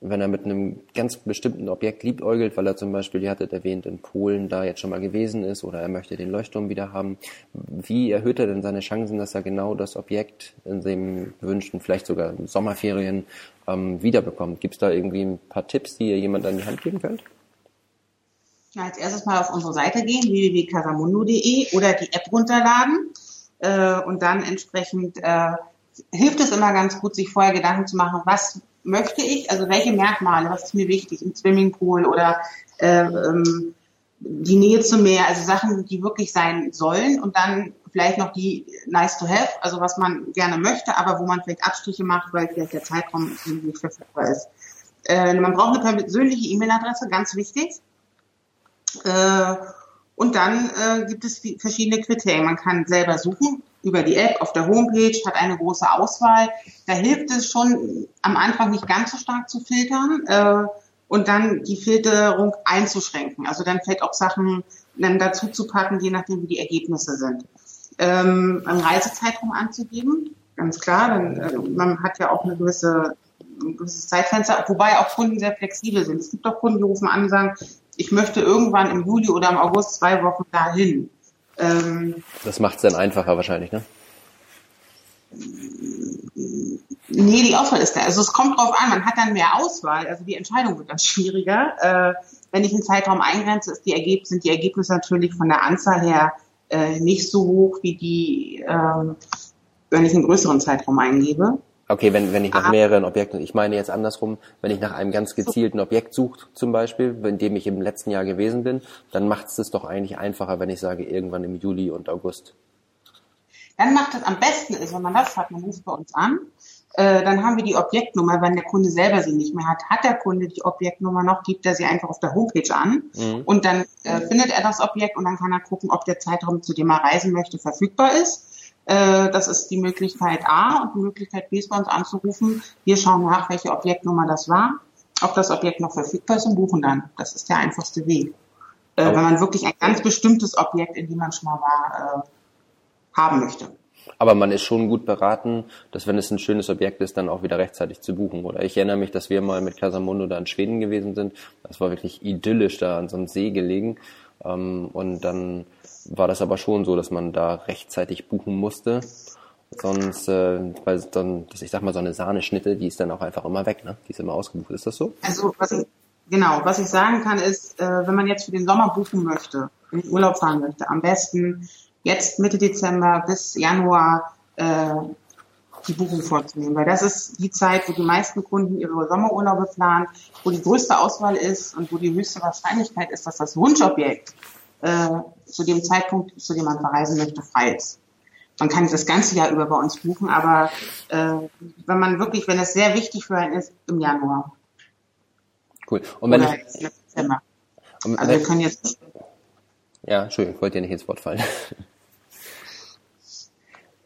wenn er mit einem ganz bestimmten Objekt liebäugelt, weil er zum Beispiel, ihr hattet erwähnt, in Polen da jetzt schon mal gewesen ist oder er möchte den Leuchtturm wieder haben, wie erhöht er denn seine Chancen, dass er genau das Objekt in dem gewünschten, vielleicht sogar Sommerferien ähm, wiederbekommt? Gibt es da irgendwie ein paar Tipps, die ihr jemand an die Hand geben könnt? Ja, als erstes mal auf unsere Seite gehen, www.casamundo.de oder die App runterladen äh, und dann entsprechend äh, hilft es immer ganz gut, sich vorher Gedanken zu machen, was möchte ich, also welche Merkmale, was ist mir wichtig im Swimmingpool oder äh, ähm, die Nähe zum Meer, also Sachen, die wirklich sein sollen und dann vielleicht noch die nice to have, also was man gerne möchte, aber wo man vielleicht Abstriche macht, weil vielleicht der Zeitraum nicht verfügbar ist. Äh, man braucht eine persönliche E-Mail-Adresse, ganz wichtig. Äh, und dann äh, gibt es verschiedene Kriterien. Man kann selber suchen über die App auf der Homepage, hat eine große Auswahl. Da hilft es schon am Anfang nicht ganz so stark zu filtern äh, und dann die Filterung einzuschränken. Also dann vielleicht auch Sachen dann dazu zu packen, je nachdem wie die Ergebnisse sind. Ähm, einen Reisezeitraum anzugeben, ganz klar. Dann, äh, man hat ja auch eine gewisse ein gewisses Zeitfenster, wobei auch Kunden sehr flexibel sind. Es gibt auch Kunden, die rufen an und sagen, ich möchte irgendwann im Juli oder im August zwei Wochen dahin. Ähm, das macht es dann einfacher wahrscheinlich, ne? Nee, die Auswahl ist da. Also es kommt drauf an, man hat dann mehr Auswahl, also die Entscheidung wird dann schwieriger. Äh, wenn ich einen Zeitraum eingrenze, die Ergeb sind die Ergebnisse natürlich von der Anzahl her äh, nicht so hoch wie die, äh, wenn ich einen größeren Zeitraum eingebe. Okay, wenn, wenn ich nach Aha. mehreren Objekten, ich meine jetzt andersrum, wenn ich nach einem ganz gezielten Objekt suche, zum Beispiel, in dem ich im letzten Jahr gewesen bin, dann macht es das doch eigentlich einfacher, wenn ich sage, irgendwann im Juli und August. Dann macht es am besten ist, wenn man das hat, man ruft bei uns an, äh, dann haben wir die Objektnummer, wenn der Kunde selber sie nicht mehr hat. Hat der Kunde die Objektnummer noch, gibt er sie einfach auf der Homepage an mhm. und dann äh, findet er das Objekt und dann kann er gucken, ob der Zeitraum, zu dem er reisen möchte, verfügbar ist das ist die Möglichkeit A und die Möglichkeit B ist bei uns anzurufen. Wir schauen nach, welche Objektnummer das war, ob das Objekt noch verfügbar ist und buchen dann. Das ist der einfachste Weg. Äh, wenn man wirklich ein ganz bestimmtes Objekt, in dem man schon mal war, äh, haben möchte. Aber man ist schon gut beraten, dass wenn es ein schönes Objekt ist, dann auch wieder rechtzeitig zu buchen. Oder ich erinnere mich, dass wir mal mit Casamundo da in Schweden gewesen sind. Das war wirklich idyllisch da an so einem See gelegen. Ähm, und dann war das aber schon so, dass man da rechtzeitig buchen musste. Sonst, äh, weil dann, dass ich sag mal, so eine Sahneschnitte, die ist dann auch einfach immer weg, ne? Die ist immer ausgebucht. Ist das so? Also was ich, genau, was ich sagen kann, ist, äh, wenn man jetzt für den Sommer buchen möchte, in den Urlaub fahren möchte, am besten jetzt Mitte Dezember bis Januar äh, die Buchung vorzunehmen, weil das ist die Zeit, wo die meisten Kunden ihre Sommerurlaube planen, wo die größte Auswahl ist und wo die höchste Wahrscheinlichkeit ist, dass das Wunschobjekt äh, zu dem Zeitpunkt, zu dem man verreisen möchte, frei ist. Man kann das ganze Jahr über bei uns buchen, aber äh, wenn man wirklich, wenn es sehr wichtig für einen ist, im Januar. Cool. Und wenn oder ich, Dezember. Also wir können jetzt Ja, Entschuldigung, ich wollte dir nicht ins Wort fallen.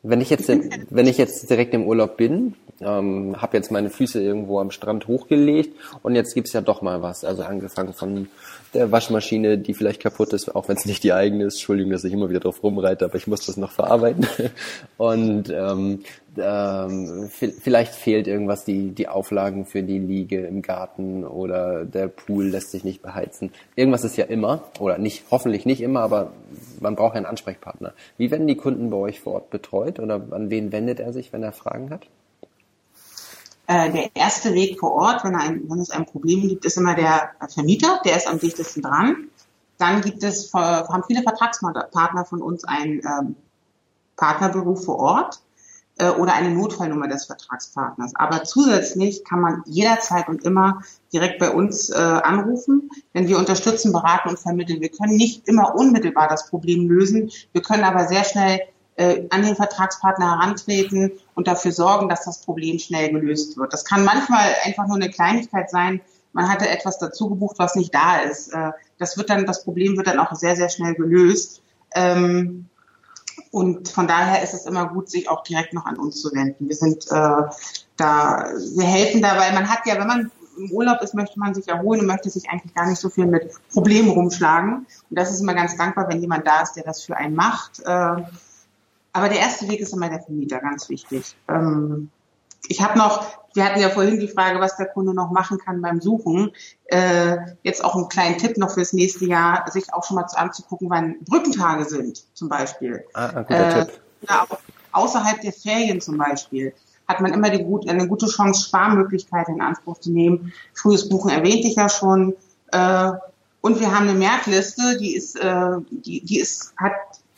Wenn ich jetzt, wenn ich jetzt direkt im Urlaub bin, ähm, habe jetzt meine Füße irgendwo am Strand hochgelegt und jetzt gibt's ja doch mal was. Also angefangen von der Waschmaschine, die vielleicht kaputt ist, auch wenn es nicht die eigene ist. Entschuldigung, dass ich immer wieder drauf rumreite, aber ich muss das noch verarbeiten. Und ähm, ähm, vi- vielleicht fehlt irgendwas, die, die Auflagen für die Liege im Garten oder der Pool lässt sich nicht beheizen. Irgendwas ist ja immer, oder nicht, hoffentlich nicht immer, aber man braucht ja einen Ansprechpartner. Wie werden die Kunden bei euch vor Ort betreut oder an wen wendet er sich, wenn er Fragen hat? äh, der erste Weg vor Ort, wenn, ein, wenn es ein Problem gibt, ist immer der Vermieter, der ist am dichtesten dran. Dann gibt es, haben viele Vertragspartner von uns ein ähm, Partnerbüro vor Ort äh, oder eine Notfallnummer des Vertragspartners. Aber zusätzlich kann man jederzeit und immer direkt bei uns äh, anrufen, denn wir unterstützen, beraten und vermitteln. Wir können nicht immer unmittelbar das Problem lösen, wir können aber sehr schnell äh, an den Vertragspartner herantreten und dafür sorgen, dass das Problem schnell gelöst wird. Das kann manchmal einfach nur eine Kleinigkeit sein. Man hatte etwas dazu gebucht, was nicht da ist. Äh, das wird dann, das Problem wird dann auch sehr, sehr schnell gelöst. Ähm, und von daher ist es immer gut, sich auch direkt noch an uns zu wenden. Wir sind äh, da, wir helfen dabei. Man hat ja, wenn man im Urlaub ist, möchte man sich erholen und möchte sich eigentlich gar nicht so viel mit Problemen rumschlagen. Und das ist immer ganz dankbar, wenn jemand da ist, der das für einen macht. Äh, aber der erste Weg ist immer der Vermieter, ganz wichtig. Ähm, ich habe noch, wir hatten ja vorhin die Frage, was der Kunde noch machen kann beim Suchen. Äh, jetzt auch einen kleinen Tipp noch fürs nächste Jahr, sich auch schon mal zu anzugucken, wann Brückentage sind, zum Beispiel. Ah, ein guter Äh, Tipp. auch außerhalb der Ferien zum Beispiel hat man immer gut, eine gute Chance, Sparmöglichkeiten in Anspruch zu nehmen. Frühes Buchen erwähnte ich ja schon. Äh, und wir haben eine Merkliste, die ist, äh, die, die ist, hat,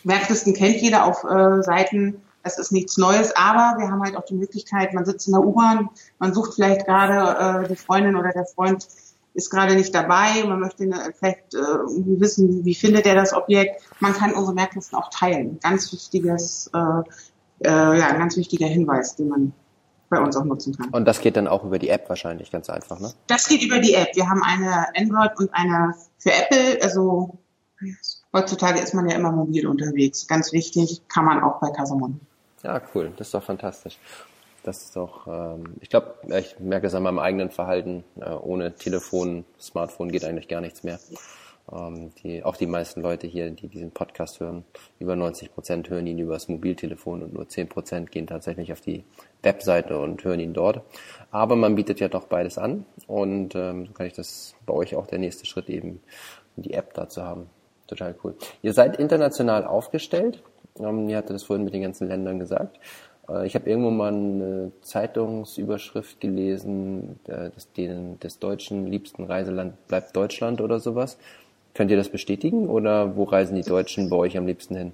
Merklisten kennt jeder auf äh, Seiten, das ist nichts Neues, aber wir haben halt auch die Möglichkeit, man sitzt in der U-Bahn, man sucht vielleicht gerade äh, die Freundin oder der Freund ist gerade nicht dabei, man möchte eine, vielleicht äh, wissen, wie findet er das Objekt. Man kann unsere Merklisten auch teilen. Ganz wichtiges, äh, äh, ja, ein ganz wichtiger Hinweis, den man bei uns auch nutzen kann. Und das geht dann auch über die App wahrscheinlich, ganz einfach, ne? Das geht über die App. Wir haben eine Android und eine für Apple. Also heutzutage ist man ja immer mobil unterwegs. Ganz wichtig, kann man auch bei Casamon. Ja, cool. Das ist doch fantastisch. Das ist doch, ähm, ich glaube, ich merke es an meinem eigenen Verhalten. Äh, ohne Telefon, Smartphone geht eigentlich gar nichts mehr. Ähm, die, auch die meisten Leute hier, die diesen Podcast hören, über 90 Prozent hören ihn über das Mobiltelefon und nur 10 Prozent gehen tatsächlich auf die Webseite und hören ihn dort. Aber man bietet ja doch beides an und ähm, so kann ich das bei euch auch der nächste Schritt eben, die App dazu haben. Total cool. Ihr seid international aufgestellt. Ähm, ihr hatte das vorhin mit den ganzen Ländern gesagt. Äh, ich habe irgendwo mal eine Zeitungsüberschrift gelesen, äh, dass denen des deutschen liebsten Reiseland bleibt Deutschland oder sowas. Könnt ihr das bestätigen oder wo reisen die Deutschen bei euch am liebsten hin?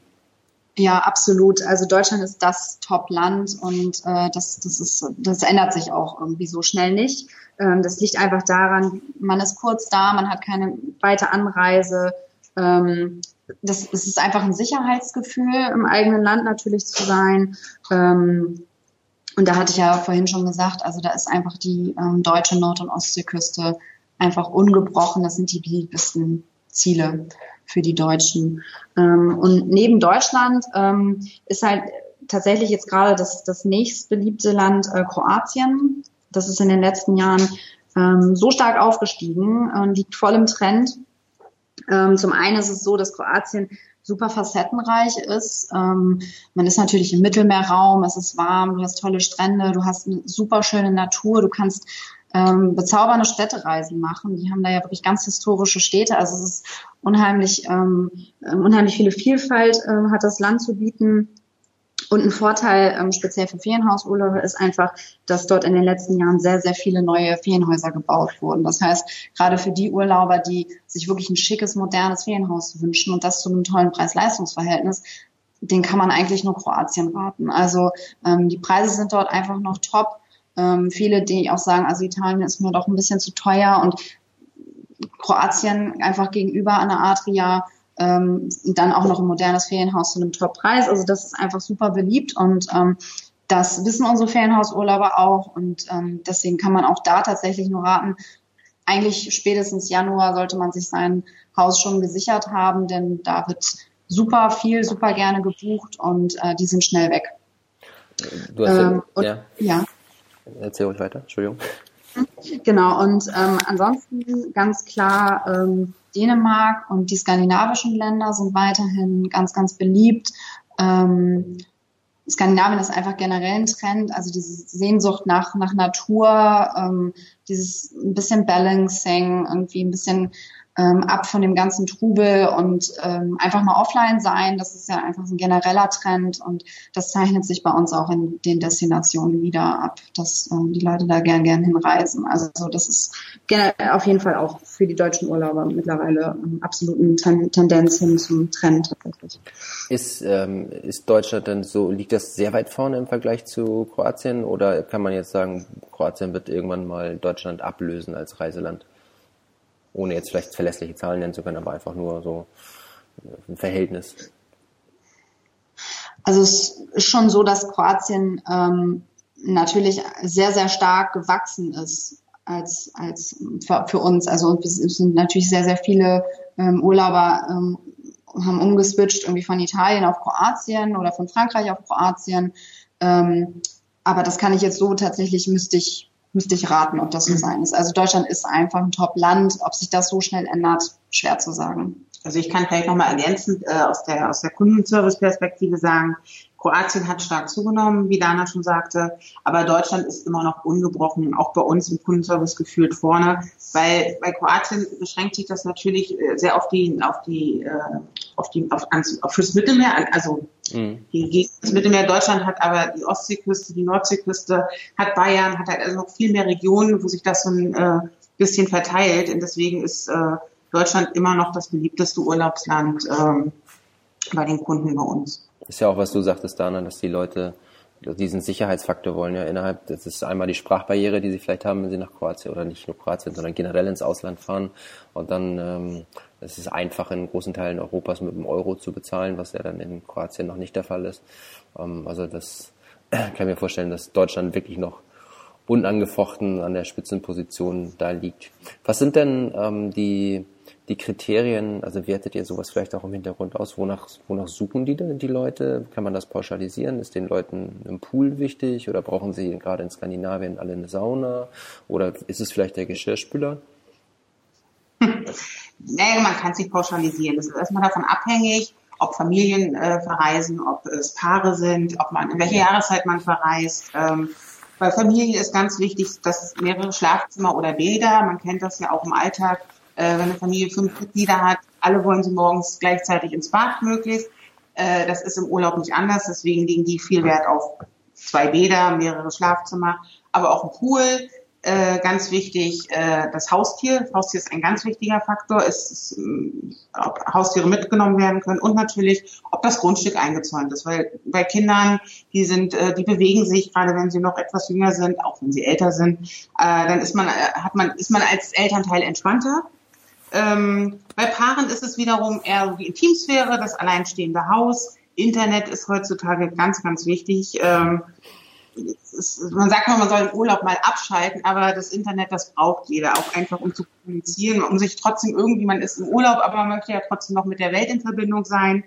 Ja, absolut. Also Deutschland ist das Top-Land und äh, das, das, ist, das ändert sich auch irgendwie so schnell nicht. Ähm, das liegt einfach daran, man ist kurz da, man hat keine weite Anreise. Ähm, das, es ist einfach ein Sicherheitsgefühl, im eigenen Land natürlich zu sein. Ähm, und da hatte ich ja vorhin schon gesagt, also da ist einfach die ähm, deutsche Nord- und Ostseeküste einfach ungebrochen. Das sind die beliebtesten Ziele für die Deutschen. Ähm, und neben Deutschland ähm, ist halt tatsächlich jetzt gerade das, das nächstbeliebte Land äh, Kroatien. Das ist in den letzten Jahren ähm, so stark aufgestiegen und liegt voll im Trend. Ähm, zum einen ist es so, dass Kroatien super facettenreich ist. Ähm, man ist natürlich im Mittelmeerraum, es ist warm, du hast tolle Strände, du hast eine super schöne Natur, du kannst ähm, bezaubernde Städtereisen machen. Die haben da ja wirklich ganz historische Städte. Also es ist unheimlich, ähm, unheimlich viele Vielfalt ähm, hat das Land zu bieten. Und ein Vorteil, ähm, speziell für Ferienhausurlaube, ist einfach, dass dort in den letzten Jahren sehr, sehr viele neue Ferienhäuser gebaut wurden. Das heißt, gerade für die Urlauber, die sich wirklich ein schickes, modernes Ferienhaus wünschen und das zu einem tollen Preis-Leistungs-Verhältnis, den kann man eigentlich nur Kroatien raten. Also ähm, die Preise sind dort einfach noch top. Ähm, viele, die auch sagen, also Italien ist mir doch ein bisschen zu teuer und Kroatien einfach gegenüber an der Adria ähm, dann auch noch ein modernes Ferienhaus zu einem Top-Preis. Also das ist einfach super beliebt und ähm, das wissen unsere Ferienhausurlauber auch und ähm, deswegen kann man auch da tatsächlich nur raten, eigentlich spätestens Januar sollte man sich sein Haus schon gesichert haben, denn da wird super viel, super gerne gebucht und äh, die sind schnell weg. Du hast ähm, ja, ja. ja. Erzähl ruhig weiter, Entschuldigung. Genau, und ähm, ansonsten ganz klar, ähm, Dänemark und die skandinavischen Länder sind weiterhin ganz, ganz beliebt. Ähm, Skandinavien ist einfach generell ein Trend, also diese Sehnsucht nach, nach Natur, ähm, dieses ein bisschen Balancing, irgendwie ein bisschen ähm, ab von dem ganzen Trubel und ähm, einfach mal offline sein. Das ist ja einfach ein genereller Trend und das zeichnet sich bei uns auch in den Destinationen wieder ab, dass ähm, die Leute da gern gern hinreisen. Also das ist generell auf jeden Fall auch für die deutschen Urlauber mittlerweile ähm, absolut eine Ten Tendenz hin zum Trend tatsächlich. Ist, ähm, ist Deutschland denn so, liegt das sehr weit vorne im Vergleich zu Kroatien oder kann man jetzt sagen, Kroatien wird irgendwann mal Deutschland ablösen als Reiseland? Ohne jetzt vielleicht verlässliche Zahlen nennen zu können, aber einfach nur so ein Verhältnis. Also es ist schon so, dass Kroatien ähm, natürlich sehr, sehr stark gewachsen ist als, als für, für uns. Also es sind natürlich sehr, sehr viele ähm, Urlauber ähm, haben umgeswitcht irgendwie von Italien auf Kroatien oder von Frankreich auf Kroatien. Ähm, aber das kann ich jetzt so tatsächlich, müsste ich müsste ich raten, ob das so sein ist. Also Deutschland ist einfach ein Top-Land. Ob sich das so schnell ändert, schwer zu sagen. Also ich kann vielleicht nochmal ergänzend äh, aus der, aus der Kundenservice-Perspektive sagen, Kroatien hat stark zugenommen, wie Dana schon sagte, aber Deutschland ist immer noch ungebrochen, auch bei uns im Kundenservice gefühlt vorne, weil bei Kroatien beschränkt sich das natürlich äh, sehr auf die, auf die, äh, auf die, auf, auf fürs Mittelmeer, also mhm. die, das Mittelmeer Deutschland hat aber die Ostseeküste, die Nordseeküste, hat Bayern, hat halt also noch viel mehr Regionen, wo sich das so ein äh, bisschen verteilt und deswegen ist äh, Deutschland immer noch das beliebteste Urlaubsland äh, bei den Kunden bei uns. Ist ja auch, was du sagtest, Dana, dass die Leute diesen Sicherheitsfaktor wollen ja innerhalb, das ist einmal die Sprachbarriere, die sie vielleicht haben, wenn sie nach Kroatien oder nicht nur Kroatien, sondern generell ins Ausland fahren und dann ähm, es ist einfach in großen Teilen Europas mit dem Euro zu bezahlen, was ja dann in Kroatien noch nicht der Fall ist. Ähm, also das kann ich mir vorstellen, dass Deutschland wirklich noch unangefochten an der Spitzenposition da liegt. Was sind denn ähm, die die Kriterien, also wertet ihr sowas vielleicht auch im Hintergrund aus? Wonach, wonach suchen die denn die Leute? Kann man das pauschalisieren? Ist den Leuten ein Pool wichtig oder brauchen sie gerade in Skandinavien alle eine Sauna? Oder ist es vielleicht der Geschirrspüler? Nee, man kann es nicht pauschalisieren. Das ist erstmal davon abhängig, ob Familien äh, verreisen, ob es Paare sind, ob man in welcher Jahreszeit man verreist. Ähm, bei Familie ist ganz wichtig, dass mehrere Schlafzimmer oder Bäder, man kennt das ja auch im Alltag, äh, wenn eine Familie fünf Mitglieder hat, alle wollen sie morgens gleichzeitig ins Bad möglichst. Äh, das ist im Urlaub nicht anders, deswegen legen die viel Wert auf zwei Bäder, mehrere Schlafzimmer, aber auch ein Pool. Äh, ganz wichtig, äh, das Haustier. Das Haustier ist ein ganz wichtiger Faktor. Es ist, äh, ob Haustiere mitgenommen werden können und natürlich, ob das Grundstück eingezäunt ist. Weil bei Kindern, die sind, äh, die bewegen sich, gerade wenn sie noch etwas jünger sind, auch wenn sie älter sind, äh, dann ist man, äh, hat man, ist man als Elternteil entspannter ähm, bei Paaren ist es wiederum eher so die Intimsphäre, das alleinstehende Haus. Internet ist heutzutage ganz, ganz wichtig. Ähm, ist, man sagt mal, man soll im Urlaub mal abschalten, aber das Internet, das braucht jeder, auch einfach um zu kommunizieren, um sich trotzdem irgendwie, man ist im Urlaub, aber man möchte ja trotzdem noch mit der Welt in Verbindung sein.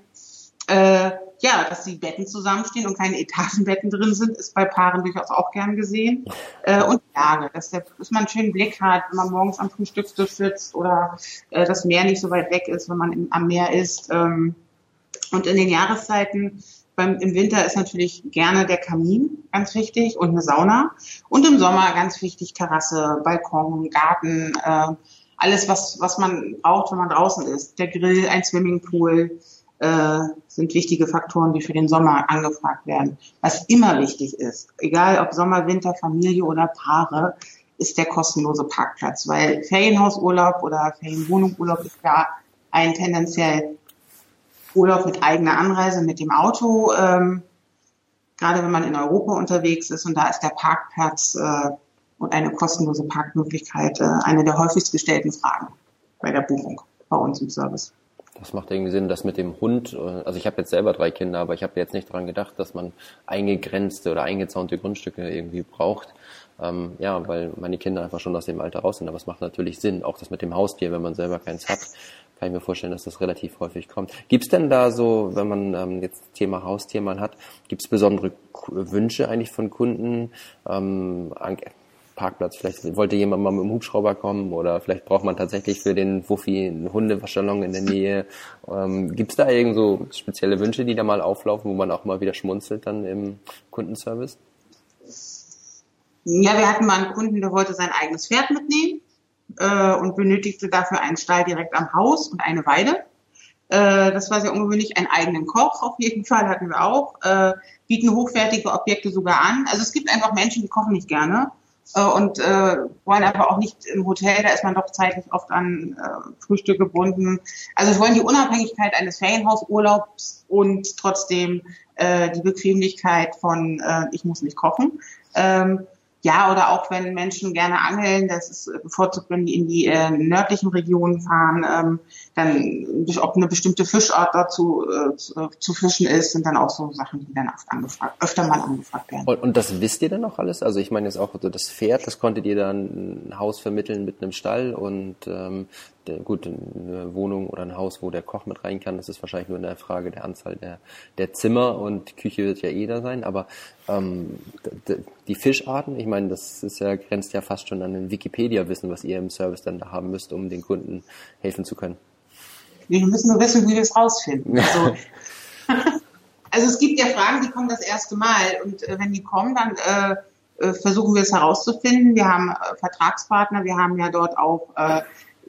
Äh, ja, dass die Betten zusammenstehen und keine Etagenbetten drin sind, ist bei Paaren durchaus auch gern gesehen. Äh, und Lage, dass, der, dass man einen schönen Blick hat, wenn man morgens am Frühstückstisch sitzt oder äh, das Meer nicht so weit weg ist, wenn man im, am Meer ist. Ähm, und in den Jahreszeiten beim, im Winter ist natürlich gerne der Kamin ganz wichtig und eine Sauna. Und im Sommer ganz wichtig Terrasse, Balkon, Garten, äh, alles, was, was man braucht, wenn man draußen ist. Der Grill, ein Swimmingpool, äh, sind wichtige Faktoren, die für den Sommer angefragt werden. Was immer wichtig ist, egal ob Sommer, Winter, Familie oder Paare, ist der kostenlose Parkplatz, weil Ferienhausurlaub oder Ferienwohnungurlaub ist ja ein tendenziell Urlaub mit eigener Anreise mit dem Auto, ähm, gerade wenn man in Europa unterwegs ist und da ist der Parkplatz äh, und eine kostenlose Parkmöglichkeit äh, eine der häufigst gestellten Fragen bei der Buchung bei uns im Service. Das macht irgendwie Sinn, dass mit dem Hund, äh, also ich habe jetzt selber drei Kinder, aber ich habe jetzt nicht daran gedacht, dass man eingegrenzte oder eingezaunte Grundstücke irgendwie braucht. Ähm, ja, weil meine Kinder einfach schon aus dem Alter raus sind. Aber es macht natürlich Sinn, auch das mit dem Haustier, wenn man selber keins hat, kann ich mir vorstellen, dass das relativ häufig kommt. Gibt es denn da so, wenn man ähm, jetzt Thema Haustier mal hat, gibt es besondere Wünsche eigentlich von Kunden? Ähm, Parkplatz, vielleicht wollte jemand mal mit dem Hubschrauber kommen oder vielleicht braucht man tatsächlich für den Wuffi einen Hundewaschsalon in der Nähe. Ähm, Gibt es da irgend so spezielle Wünsche, die da mal auflaufen, wo man auch mal wieder schmunzelt dann im Kundenservice? Ja, wir hatten mal einen Kunden, der wollte sein eigenes Pferd mitnehmen äh, und benötigte dafür einen Stall direkt am Haus und eine Weide. Äh, das war sehr ungewöhnlich. Einen eigenen Koch auf jeden Fall hatten wir auch. Äh, bieten hochwertige Objekte sogar an. Also es gibt einfach Menschen, die kochen nicht gerne und äh, wollen einfach auch nicht im Hotel. Da ist man doch zeitlich oft an äh, Frühstück gebunden. Also wir wollen die Unabhängigkeit eines Ferienhausurlaubs und trotzdem äh, die Bequemlichkeit von äh, ich muss nicht kochen. Ähm, ja, oder auch wenn Menschen gerne angeln, das ist bevorzugt, wenn die in die äh, nördlichen Regionen fahren, ähm, dann ob eine bestimmte Fischart dazu äh, zu, zu, fischen ist, sind dann auch so Sachen, die dann oft angefragt, öfter mal angefragt werden. Und, und das wisst ihr denn auch alles? Also ich meine jetzt auch so das Pferd, das konntet ihr dann ein Haus vermitteln mit einem Stall und ähm, der, gut, eine Wohnung oder ein Haus, wo der Koch mit rein kann, das ist wahrscheinlich nur eine Frage der Anzahl der, der Zimmer und Küche wird ja eh da sein, aber ähm, die Fischarten, ich meine, das ist ja, grenzt ja fast schon an ein Wikipedia-Wissen, was ihr im Service dann da haben müsst, um den Kunden helfen zu können. Wir müssen nur wissen, wie wir es rausfinden. Also, also es gibt ja Fragen, die kommen das erste Mal und äh, wenn die kommen, dann äh, äh versuchen wir es herauszufinden. Wir haben äh, Vertragspartner, wir haben ja dort auch äh,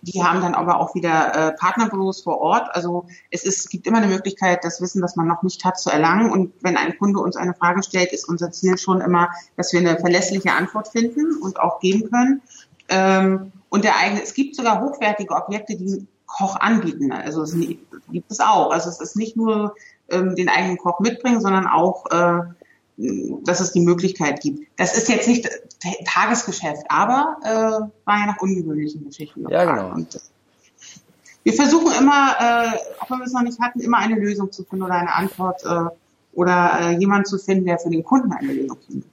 die haben dann aber auch wieder äh, Partnerbüros vor Ort. Also es ist, gibt immer eine Möglichkeit, das Wissen, das man noch nicht hat, zu erlangen. Und wenn ein Kunde uns eine Frage stellt, ist unser Ziel schon immer, dass wir eine verlässliche Antwort finden und auch geben können. Ähm, und der eigene, es gibt sogar hochwertige Objekte, die Koch anbieten. Also es gibt es auch. Also es ist nicht nur ähm, den eigenen Koch mitbringen, sondern auch äh, dass es die Möglichkeit gibt. Das ist jetzt nicht Tagesgeschäft, aber äh, war ja nach ungewöhnlichen Geschichten. Ja, genau. Und, äh, wir versuchen immer, äh, auch wenn wir es noch nicht hatten, immer eine Lösung zu finden oder eine Antwort äh, oder äh, jemand zu finden, der für den Kunden eine Lösung findet.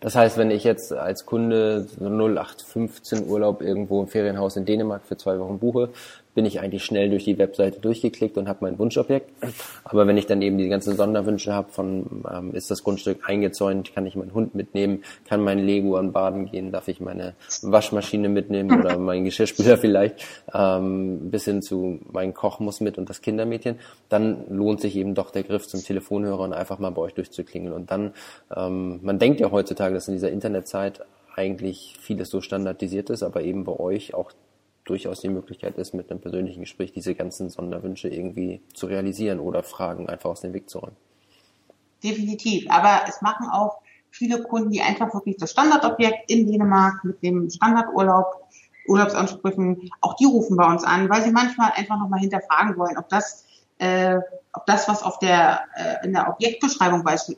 Das heißt, wenn ich jetzt als Kunde 0815 Urlaub irgendwo im Ferienhaus in Dänemark für zwei Wochen buche, bin ich eigentlich schnell durch die Webseite durchgeklickt und habe mein Wunschobjekt. Aber wenn ich dann eben die ganzen Sonderwünsche habe von, ähm, ist das Grundstück eingezäunt, kann ich meinen Hund mitnehmen, kann mein Lego an Baden gehen, darf ich meine Waschmaschine mitnehmen oder mein Geschirrspüler vielleicht, ähm, bis hin zu mein Koch muss mit und das Kindermädchen, dann lohnt sich eben doch der Griff zum Telefonhörer und einfach mal bei euch durchzuklingeln. Und dann, ähm, man denkt ja heutzutage, dass in dieser Internetzeit eigentlich vieles so standardisiert ist, aber eben bei euch auch durchaus die Möglichkeit ist, mit einem persönlichen Gespräch diese ganzen Sonderwünsche irgendwie zu realisieren oder Fragen einfach aus dem Weg zu räumen. Definitiv. Aber es machen auch viele Kunden, die einfach wirklich das Standardobjekt in Dänemark mit dem Standardurlaub, Urlaubsansprüchen, auch die rufen bei uns an, weil sie manchmal einfach nochmal hinterfragen wollen, ob das, äh, ob das, was auf der, äh, in der Objektbeschreibung beisp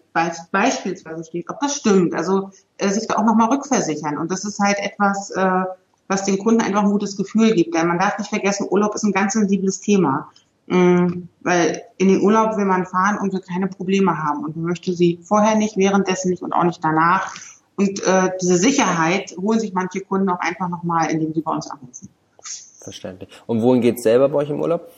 beispielsweise steht, ob das stimmt. Also äh, sich da auch nochmal rückversichern. Und das ist halt etwas, äh, was den Kunden einfach ein gutes Gefühl gibt. Denn man darf nicht vergessen, Urlaub ist ein ganz sensibles Thema. Mhm, weil in den Urlaub will man fahren und will keine Probleme haben und man möchte sie vorher nicht, währenddessen nicht und auch nicht danach. Und äh, diese Sicherheit holen sich manche Kunden auch einfach nochmal, indem sie bei uns anrufen. Verständlich. Und wohin geht's selber bei euch im Urlaub?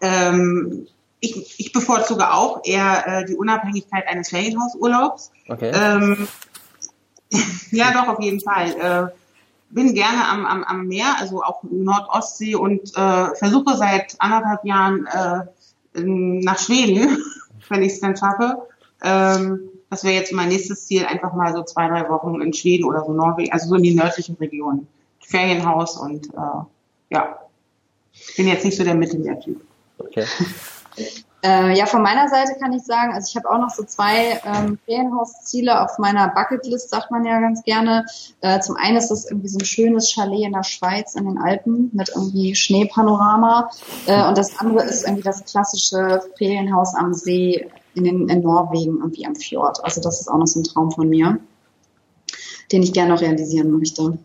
Ähm, ich, ich bevorzuge auch eher äh, die Unabhängigkeit eines Ferienhausurlaubs. Okay. Ähm, ja, doch, auf jeden Fall. Äh, bin gerne am, am, am Meer, also auch Nordostsee und äh, versuche seit anderthalb Jahren äh, nach Schweden, wenn ich es dann schaffe. Ähm, das wäre jetzt mein nächstes Ziel, einfach mal so zwei, drei Wochen in Schweden oder so Norwegen, also so in die nördlichen Regionen. Ferienhaus und äh, ja, bin jetzt nicht so der Mittelmeertyp. Okay. Äh, ja, von meiner Seite kann ich sagen, also ich habe auch noch so zwei ähm, Ferienhausziele auf meiner Bucketlist, sagt man ja ganz gerne. Äh, zum einen ist das irgendwie so ein schönes Chalet in der Schweiz in den Alpen mit irgendwie Schneepanorama. Äh, und das andere ist irgendwie das klassische Ferienhaus am See in, den, in Norwegen, irgendwie am Fjord. Also das ist auch noch so ein Traum von mir, den ich gerne noch realisieren möchte.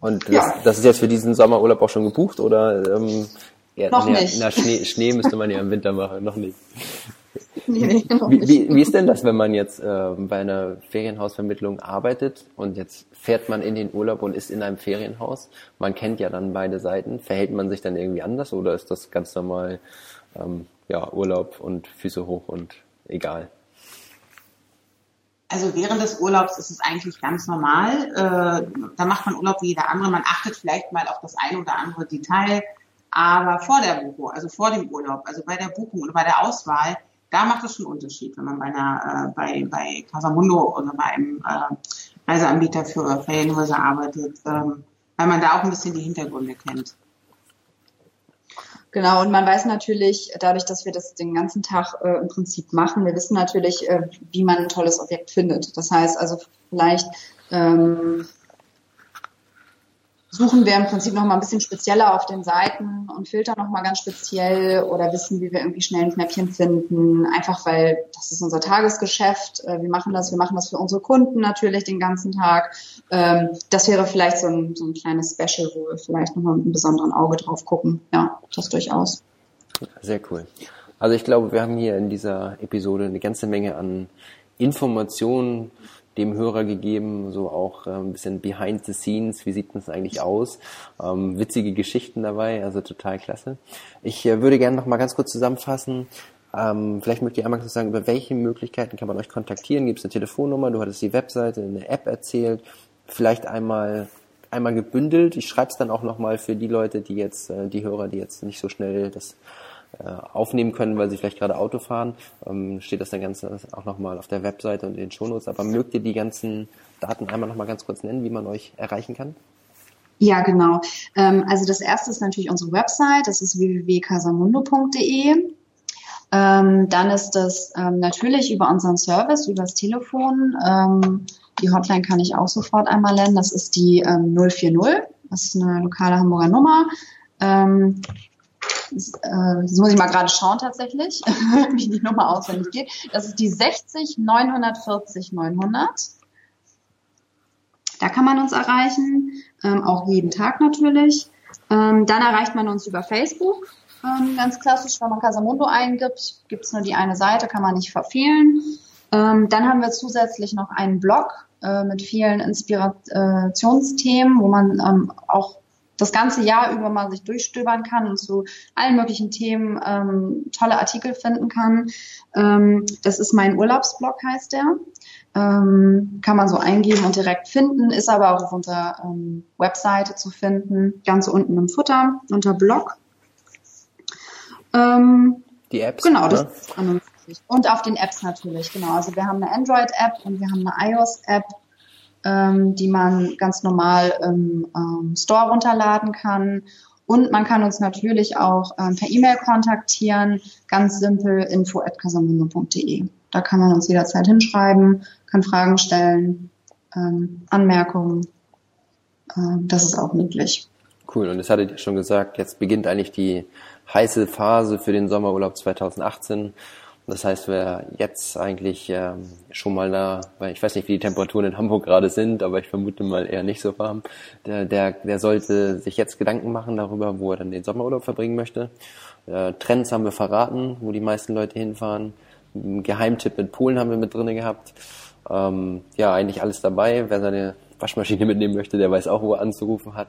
Und das, ja. das ist jetzt für diesen Sommerurlaub auch schon gebucht oder ähm, ja, noch ja, nicht. Na, Schnee, Schnee müsste man ja im Winter machen, noch nicht. Nee, nee, noch wie, wie, wie ist denn das, wenn man jetzt äh, bei einer Ferienhausvermittlung arbeitet und jetzt fährt man in den Urlaub und ist in einem Ferienhaus? Man kennt ja dann beide Seiten. Verhält man sich dann irgendwie anders oder ist das ganz normal ähm, ja, Urlaub und Füße hoch und egal? Also während des Urlaubs ist es eigentlich ganz normal. Äh, da macht man Urlaub wie jeder andere. Man achtet vielleicht mal auf das ein oder andere Detail aber vor der Buchung, also vor dem Urlaub, also bei der Buchung oder bei der Auswahl, da macht es schon Unterschied, wenn man bei einer, äh, bei, bei Casamundo oder bei einem äh, Reiseanbieter für Ferienhäuser arbeitet, ähm, weil man da auch ein bisschen die Hintergründe kennt. Genau, und man weiß natürlich, dadurch, dass wir das den ganzen Tag äh, im Prinzip machen, wir wissen natürlich, äh, wie man ein tolles Objekt findet. Das heißt also vielleicht ähm, suchen wir im Prinzip noch mal ein bisschen spezieller auf den Seiten und filtern noch mal ganz speziell oder wissen, wie wir irgendwie schnell ein Knäppchen finden. Einfach weil das ist unser Tagesgeschäft. Äh, wir machen das, wir machen das für unsere Kunden natürlich den ganzen Tag. Ähm, das wäre vielleicht so ein, so ein kleines Special, wo wir vielleicht noch mal mit einem besonderen Auge drauf gucken. Ja, das durchaus. Sehr cool. Also ich glaube, wir haben hier in dieser Episode eine ganze Menge an Informationen dem Hörer gegeben, so auch äh, ein bisschen behind the scenes, wie sieht das eigentlich aus, ähm, witzige Geschichten dabei, also total klasse. Ich äh, würde gerne noch mal ganz kurz zusammenfassen, ähm, vielleicht möchte ich einmal sagen, über welche Möglichkeiten kann man euch kontaktieren, gibt es eine Telefonnummer, du hattest die Webseite, eine App erzählt, vielleicht einmal einmal gebündelt, ich schreibe es dann auch noch mal für die Leute, die jetzt, äh, die Hörer, die jetzt nicht so schnell das aufnehmen können, weil sie vielleicht gerade Auto fahren, ähm, steht das dann ganz auch nochmal auf der Webseite und in den Shownotes. Aber mögt ihr die ganzen Daten einmal nochmal ganz kurz nennen, wie man euch erreichen kann? Ja, genau. Ähm, also das erste ist natürlich unsere Website, das ist www.casamundo.de. Ähm, dann ist das ähm, natürlich über unseren Service, über das Telefon. Ähm, die Hotline kann ich auch sofort einmal nennen. Das ist die ähm, 040. Das ist eine lokale Hamburger Nummer. Äh, das muss ich mal gerade schauen tatsächlich, wie die Nummer auswendig geht. Das ist die 60 940 900. Da kann man uns erreichen, ähm, auch jeden Tag natürlich. Ähm, dann erreicht man uns über Facebook, ähm, ganz klassisch, wenn man Casamundo eingibt, gibt es nur die eine Seite, kann man nicht verfehlen. Ähm, dann haben wir zusätzlich noch einen Blog äh, mit vielen Inspirationsthemen, wo man ähm, auch das ganze Jahr über mal sich durchstöbern kann und zu allen möglichen Themen ähm, tolle Artikel finden kann. Ähm, das ist mein Urlaubsblog, heißt der. Ähm, kann man so eingeben und direkt finden, ist aber auch auf unserer ähm, Webseite zu finden, ganz unten im Futter unter Blog. Ähm, Die Apps. Genau, das ist an und auf den Apps natürlich, genau. Also wir haben eine Android-App und wir haben eine iOS-App ähm, die man ganz normal im ähm, Store runterladen kann. Und man kann uns natürlich auch ähm, per E-Mail kontaktieren, ganz simpel info at casamundo.de. Da kann man uns jederzeit hinschreiben, kann Fragen stellen, ähm, Anmerkungen. Ähm, das ist auch möglich. Cool, und das hattet ihr schon gesagt, jetzt beginnt eigentlich die heiße Phase für den Sommerurlaub 2018. Das heißt, wer jetzt eigentlich ähm, schon mal da, weil ich weiß nicht, wie die Temperaturen in Hamburg gerade sind, aber ich vermute mal eher nicht so warm, der, der, der sollte sich jetzt Gedanken machen darüber, wo er dann den Sommerurlaub verbringen möchte. Äh, Trends haben wir verraten, wo die meisten Leute hinfahren. Ein Geheimtipp mit Polen haben wir mit drinne gehabt. Ähm, ja, eigentlich alles dabei. Wer seine Waschmaschine mitnehmen möchte, der weiß auch, wo er anzurufen hat.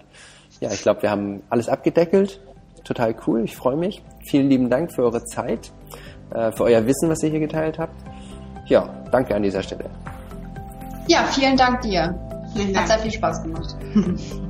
Ja, ich glaube, wir haben alles abgedeckelt. Total cool, ich freue mich. Vielen lieben Dank für eure Zeit. Äh, für euer Wissen, was ihr hier geteilt habt. Ja, danke an dieser Stelle. Ja, vielen Dank dir. Vielen Dank. Hat sehr viel Spaß gemacht.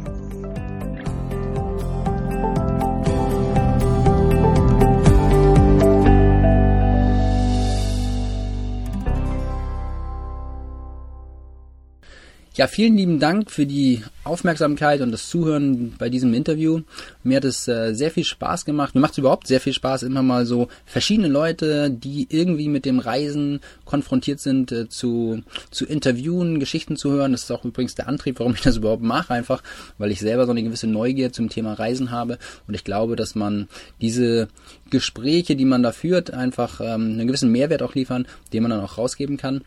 Ja, vielen lieben Dank für die Aufmerksamkeit und das Zuhören bei diesem Interview. Mir hat es äh, sehr viel Spaß gemacht. Mir macht es überhaupt sehr viel Spaß, immer mal so verschiedene Leute, die irgendwie mit dem Reisen konfrontiert sind, äh, zu, zu interviewen, Geschichten zu hören. Das ist auch übrigens der Antrieb, warum ich das überhaupt mache, einfach, weil ich selber so eine gewisse Neugier zum Thema Reisen habe. Und ich glaube, dass man diese Gespräche, die man da führt, einfach ähm, einen gewissen Mehrwert auch liefern, den man dann auch rausgeben kann.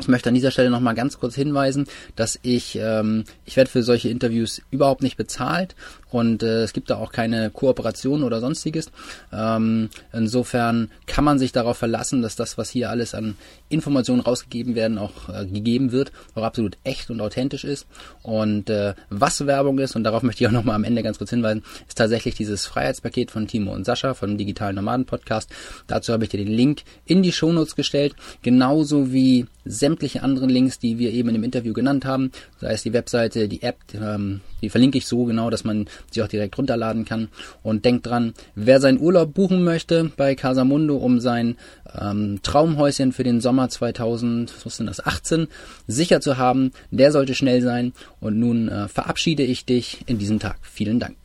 Ich möchte an dieser Stelle nochmal ganz kurz hinweisen, dass ich, ähm, ich werde für solche Interviews überhaupt nicht bezahlt und äh, es gibt da auch keine Kooperation oder sonstiges. Ähm, insofern kann man sich darauf verlassen, dass das, was hier alles an Informationen rausgegeben werden, auch äh, gegeben wird, auch absolut echt und authentisch ist. Und äh, was Werbung ist, und darauf möchte ich auch nochmal am Ende ganz kurz hinweisen, ist tatsächlich dieses Freiheitspaket von Timo und Sascha vom Digitalen Nomaden Podcast. Dazu habe ich dir den Link in die Shownotes gestellt, genauso wie sämtliche anderen Links, die wir eben dem Interview genannt haben, sei es die Webseite, die App, ähm, die verlinke ich so genau, dass man sie auch direkt runterladen kann. Und denkt dran, wer seinen Urlaub buchen möchte bei Casamundo, um sein ähm, Traumhäuschen für den Sommer 2018 sicher zu haben, der sollte schnell sein. Und nun äh, verabschiede ich dich in diesem Tag. Vielen Dank.